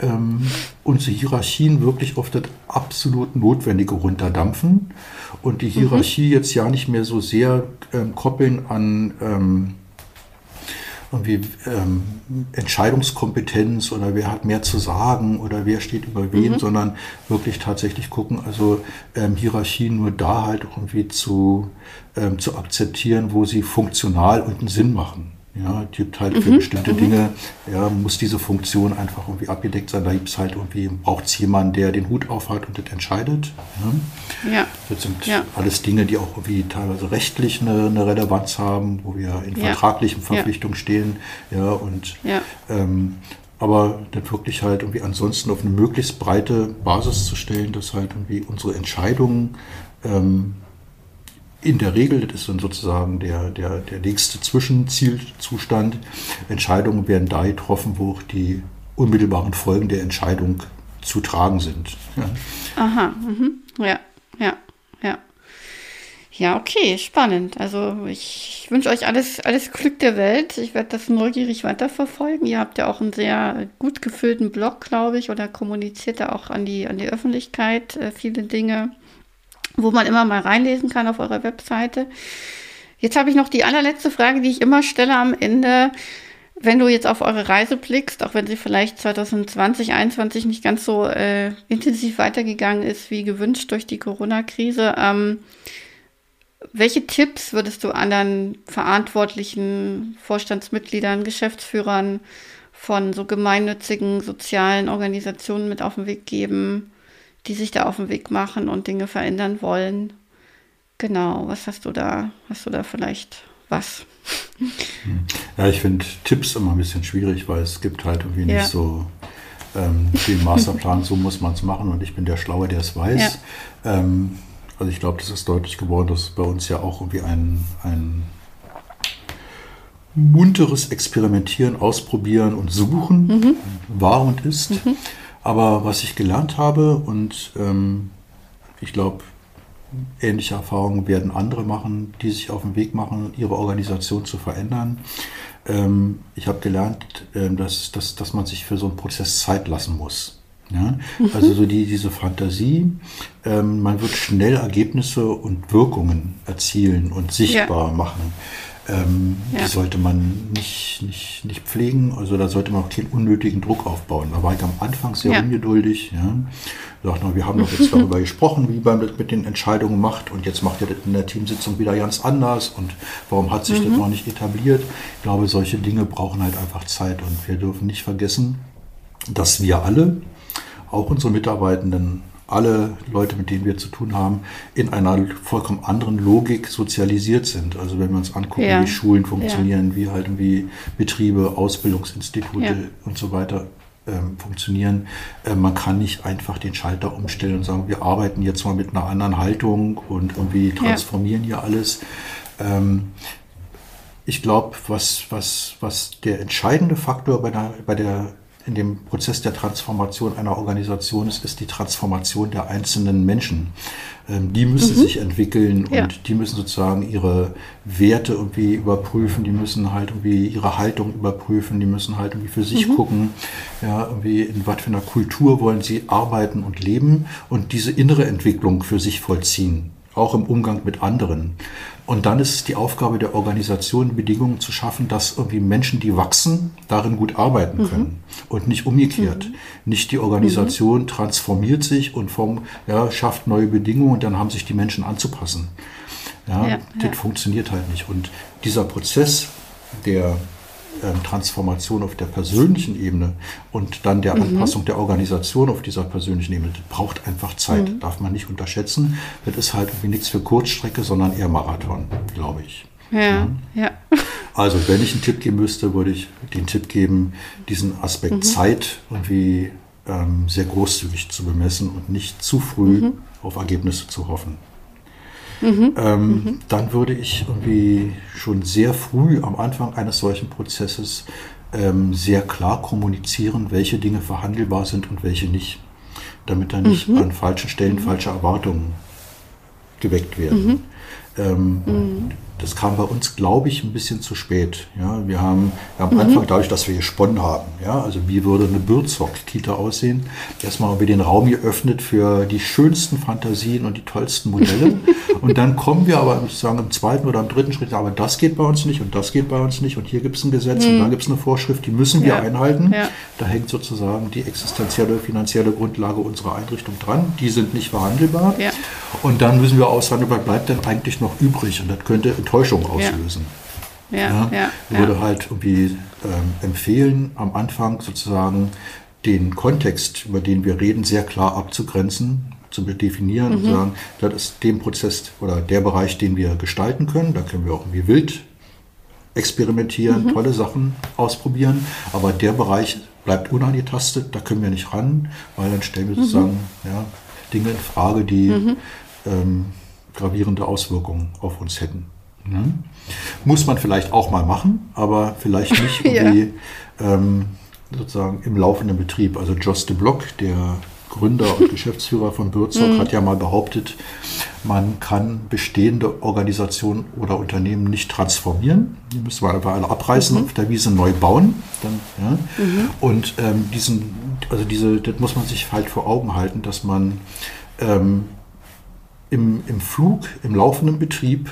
C: ähm, unsere Hierarchien wirklich auf das absolut Notwendige runterdampfen und die mhm. Hierarchie mhm. jetzt ja nicht mehr so sehr ähm, koppeln an ähm, irgendwie ähm, Entscheidungskompetenz oder wer hat mehr zu sagen oder wer steht über wen, mhm. sondern wirklich tatsächlich gucken, also ähm, Hierarchien nur da halt irgendwie zu, ähm, zu akzeptieren, wo sie funktional und einen Sinn machen. Ja, gibt halt für mhm. bestimmte mhm. Dinge, ja, muss diese Funktion einfach irgendwie abgedeckt sein. Da gibt es halt irgendwie, braucht es jemanden, der den Hut aufhat und das entscheidet. Ja. ja. Das sind ja. alles Dinge, die auch irgendwie teilweise rechtlich eine, eine Relevanz haben, wo wir in ja. vertraglichen Verpflichtungen stehen. Ja, und ähm, aber das wirklich halt irgendwie ansonsten auf eine möglichst breite Basis zu stellen, dass halt irgendwie unsere Entscheidungen ähm, in der Regel, das ist dann sozusagen der, der, der nächste Zwischenzielzustand, Entscheidungen werden da getroffen, wo auch die unmittelbaren Folgen der Entscheidung zu tragen sind.
A: Ja. Aha, mhm. ja, ja, ja. Ja, okay, spannend. Also ich wünsche euch alles, alles Glück der Welt. Ich werde das neugierig weiterverfolgen. Ihr habt ja auch einen sehr gut gefüllten Blog, glaube ich, oder kommuniziert da auch an die, an die Öffentlichkeit äh, viele Dinge wo man immer mal reinlesen kann auf eurer Webseite. Jetzt habe ich noch die allerletzte Frage, die ich immer stelle am Ende. Wenn du jetzt auf eure Reise blickst, auch wenn sie vielleicht 2020, 2021 nicht ganz so äh, intensiv weitergegangen ist wie gewünscht durch die Corona-Krise, ähm, welche Tipps würdest du anderen verantwortlichen Vorstandsmitgliedern, Geschäftsführern von so gemeinnützigen sozialen Organisationen mit auf den Weg geben, die sich da auf den Weg machen und Dinge verändern wollen. Genau, was hast du da? Hast du da vielleicht was?
C: Ja, ich finde Tipps immer ein bisschen schwierig, weil es gibt halt irgendwie nicht ja. so ähm, den Masterplan, so muss man es machen und ich bin der Schlaue, der es weiß. Ja. Ähm, also ich glaube, das ist deutlich geworden, dass bei uns ja auch irgendwie ein, ein munteres Experimentieren, Ausprobieren und Suchen mhm. war und ist. Mhm. Aber was ich gelernt habe und ähm, ich glaube, ähnliche Erfahrungen werden andere machen, die sich auf den Weg machen, ihre Organisation zu verändern. Ähm, ich habe gelernt, äh, dass, dass, dass man sich für so einen Prozess Zeit lassen muss. Ja? Mhm. Also so die, diese Fantasie, ähm, man wird schnell Ergebnisse und Wirkungen erzielen und sichtbar ja. machen. Ähm, ja. Die sollte man nicht, nicht, nicht pflegen, also da sollte man auch keinen unnötigen Druck aufbauen. Da war ich am Anfang sehr ja. ungeduldig. Ja. Sagt, wir haben doch jetzt darüber gesprochen, wie man das mit den Entscheidungen macht und jetzt macht ihr das in der Teamsitzung wieder ganz anders und warum hat sich mhm. das noch nicht etabliert? Ich glaube, solche Dinge brauchen halt einfach Zeit und wir dürfen nicht vergessen, dass wir alle, auch unsere Mitarbeitenden, alle Leute, mit denen wir zu tun haben, in einer vollkommen anderen Logik sozialisiert sind. Also wenn wir uns angucken, ja. wie Schulen funktionieren, ja. wie halt wie Betriebe, Ausbildungsinstitute ja. und so weiter ähm, funktionieren. Äh, man kann nicht einfach den Schalter umstellen und sagen, wir arbeiten jetzt mal mit einer anderen Haltung und irgendwie transformieren hier alles. Ähm, ich glaube, was, was, was der entscheidende Faktor bei der, bei der in dem Prozess der Transformation einer Organisation ist, ist die Transformation der einzelnen Menschen. Ähm, die müssen mhm. sich entwickeln und ja. die müssen sozusagen ihre Werte irgendwie überprüfen, die müssen halt irgendwie ihre Haltung überprüfen, die müssen halt irgendwie für sich mhm. gucken, ja, irgendwie in was für einer Kultur wollen sie arbeiten und leben und diese innere Entwicklung für sich vollziehen. auch im Umgang mit anderen. Und dann ist es die Aufgabe der Organisation, Bedingungen zu schaffen, dass irgendwie Menschen, die wachsen, darin gut arbeiten mhm. können mhm. und nicht umgekehrt. Mhm. Nicht die Organisation mhm. transformiert sich und vom, ja, schafft neue Bedingungen und dann haben sich die Menschen anzupassen. Ja, ja das ja. funktioniert halt nicht. Und dieser Prozess der Transformation auf der persönlichen Ebene und dann der mhm. Anpassung der Organisation auf dieser persönlichen Ebene, das braucht einfach Zeit, mhm. darf man nicht unterschätzen. Das ist halt irgendwie nichts für Kurzstrecke, sondern eher Marathon, glaube ich.
A: Ja, ja, ja.
C: Also, wenn ich einen Tipp geben müsste, würde ich den Tipp geben, diesen Aspekt mhm. Zeit irgendwie ähm, sehr großzügig zu bemessen und nicht zu früh mhm. auf Ergebnisse zu hoffen. Mhm. Ähm, mhm. Dann würde ich irgendwie schon sehr früh am Anfang eines solchen Prozesses ähm, sehr klar kommunizieren, welche Dinge verhandelbar sind und welche nicht, damit dann nicht mhm. an falschen Stellen mhm. falsche Erwartungen geweckt werden. Mhm. Ähm, mhm. Das kam bei uns, glaube ich, ein bisschen zu spät. Ja, wir haben ja, am mhm. Anfang, dadurch, dass wir gesponnen haben, ja, also wie würde eine Bürzog-Kita aussehen, erstmal haben wir den Raum geöffnet für die schönsten Fantasien und die tollsten Modelle. und dann kommen wir aber sozusagen im zweiten oder im dritten Schritt, aber das geht bei uns nicht und das geht bei uns nicht und hier gibt es ein Gesetz mhm. und da gibt es eine Vorschrift, die müssen wir ja. einhalten. Ja. Da hängt sozusagen die existenzielle, finanzielle Grundlage unserer Einrichtung dran. Die sind nicht verhandelbar. Und dann müssen wir aushandeln, was bleibt denn eigentlich noch übrig? Und das könnte Enttäuschung auslösen. Ja. Ja, ja, ja würde halt irgendwie ähm, empfehlen, am Anfang sozusagen den Kontext, über den wir reden, sehr klar abzugrenzen, zu definieren mhm. und sagen, das ist dem Prozess oder der Bereich, den wir gestalten können. Da können wir auch irgendwie wild experimentieren, mhm. tolle Sachen ausprobieren, aber der Bereich bleibt unangetastet, da können wir nicht ran, weil dann stellen wir mhm. sozusagen ja, Dinge in Frage, die mhm. ähm, gravierende Auswirkungen auf uns hätten. Mhm. Muss man vielleicht auch mal machen, aber vielleicht nicht ja. ähm, sozusagen im laufenden Betrieb. Also Jos de Block, der Gründer und Geschäftsführer von Bürzog, mhm. hat ja mal behauptet, man kann bestehende Organisationen oder Unternehmen nicht transformieren. Die müssen wir einfach alle abreißen, mhm. auf der Wiese neu bauen. Dann, ja. mhm. Und ähm, diesen, also diese, das muss man sich halt vor Augen halten, dass man ähm, im, im Flug, im laufenden Betrieb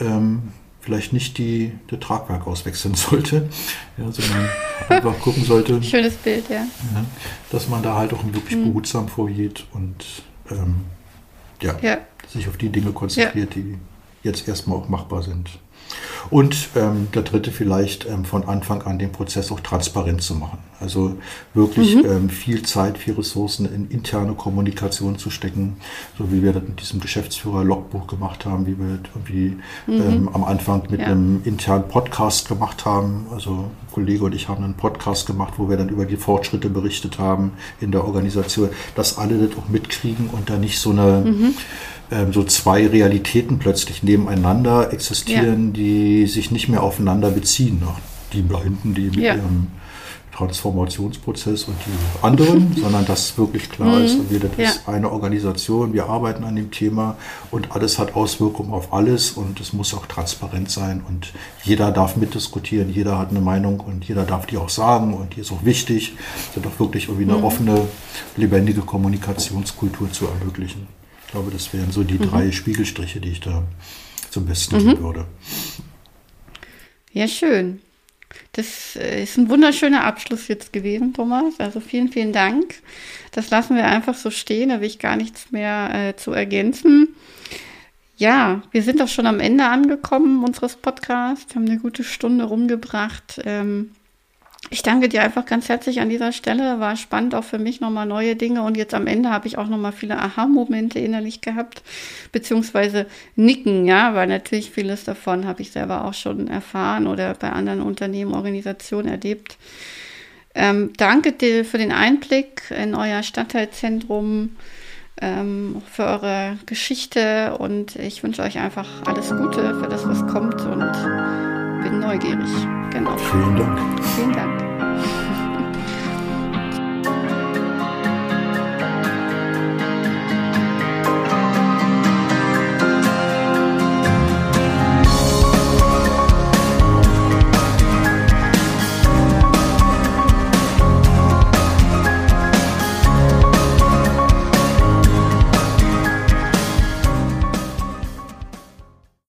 C: ähm, vielleicht nicht die, das Tragwerk auswechseln sollte, ja, sondern einfach gucken sollte.
A: Schönes Bild, ja. ja.
C: Dass man da halt auch wirklich mhm. behutsam vorgeht und ähm, ja, ja, sich auf die Dinge konzentriert, die jetzt erstmal auch machbar sind. Und ähm, der dritte vielleicht ähm, von Anfang an den Prozess auch transparent zu machen. Also wirklich mhm. ähm, viel Zeit, viel Ressourcen in interne Kommunikation zu stecken, so wie wir das mit diesem Geschäftsführer-Logbuch gemacht haben, wie wir das irgendwie mhm. Ähm, am Anfang mit ja. einem internen Podcast gemacht haben. Also Kollege und ich haben einen Podcast gemacht, wo wir dann über die Fortschritte berichtet haben in der Organisation, dass alle das auch mitkriegen und da nicht so eine mhm ähm, so zwei Realitäten plötzlich nebeneinander existieren, ja. die sich nicht mehr aufeinander beziehen. Die da hinten, die mit ja. ihrem Transformationsprozess und die anderen, sondern dass wirklich klar mhm. ist, wir, das ja. ist eine Organisation, wir arbeiten an dem Thema und alles hat Auswirkungen auf alles und es muss auch transparent sein und jeder darf mitdiskutieren, jeder hat eine Meinung und jeder darf die auch sagen und die ist auch wichtig, das auch wirklich irgendwie eine mhm. offene, lebendige Kommunikationskultur zu ermöglichen glaube, das wären so die mhm. drei Spiegelstriche, die ich da zum Besten mhm. würde.
A: Ja, schön. Das äh, ist ein wunderschöner Abschluss jetzt gewesen, Thomas. Also vielen, vielen Dank. Das lassen wir einfach so stehen. Da will ich gar nichts mehr äh, zu ergänzen. Ja, wir sind auch schon am Ende angekommen unseres Podcasts, haben eine gute Stunde rumgebracht. Ähm, ich danke dir einfach ganz herzlich an dieser Stelle. War spannend auch für mich nochmal neue Dinge. Und jetzt am Ende habe ich auch nochmal viele Aha-Momente innerlich gehabt, beziehungsweise Nicken, ja, weil natürlich vieles davon habe ich selber auch schon erfahren oder bei anderen Unternehmen, Organisationen erlebt. Ähm, danke dir für den Einblick in euer Stadtteilzentrum, ähm, für eure Geschichte und ich wünsche euch einfach alles Gute für das, was kommt und neugierig.
C: Genau. Vielen Dank.
A: Vielen Dank.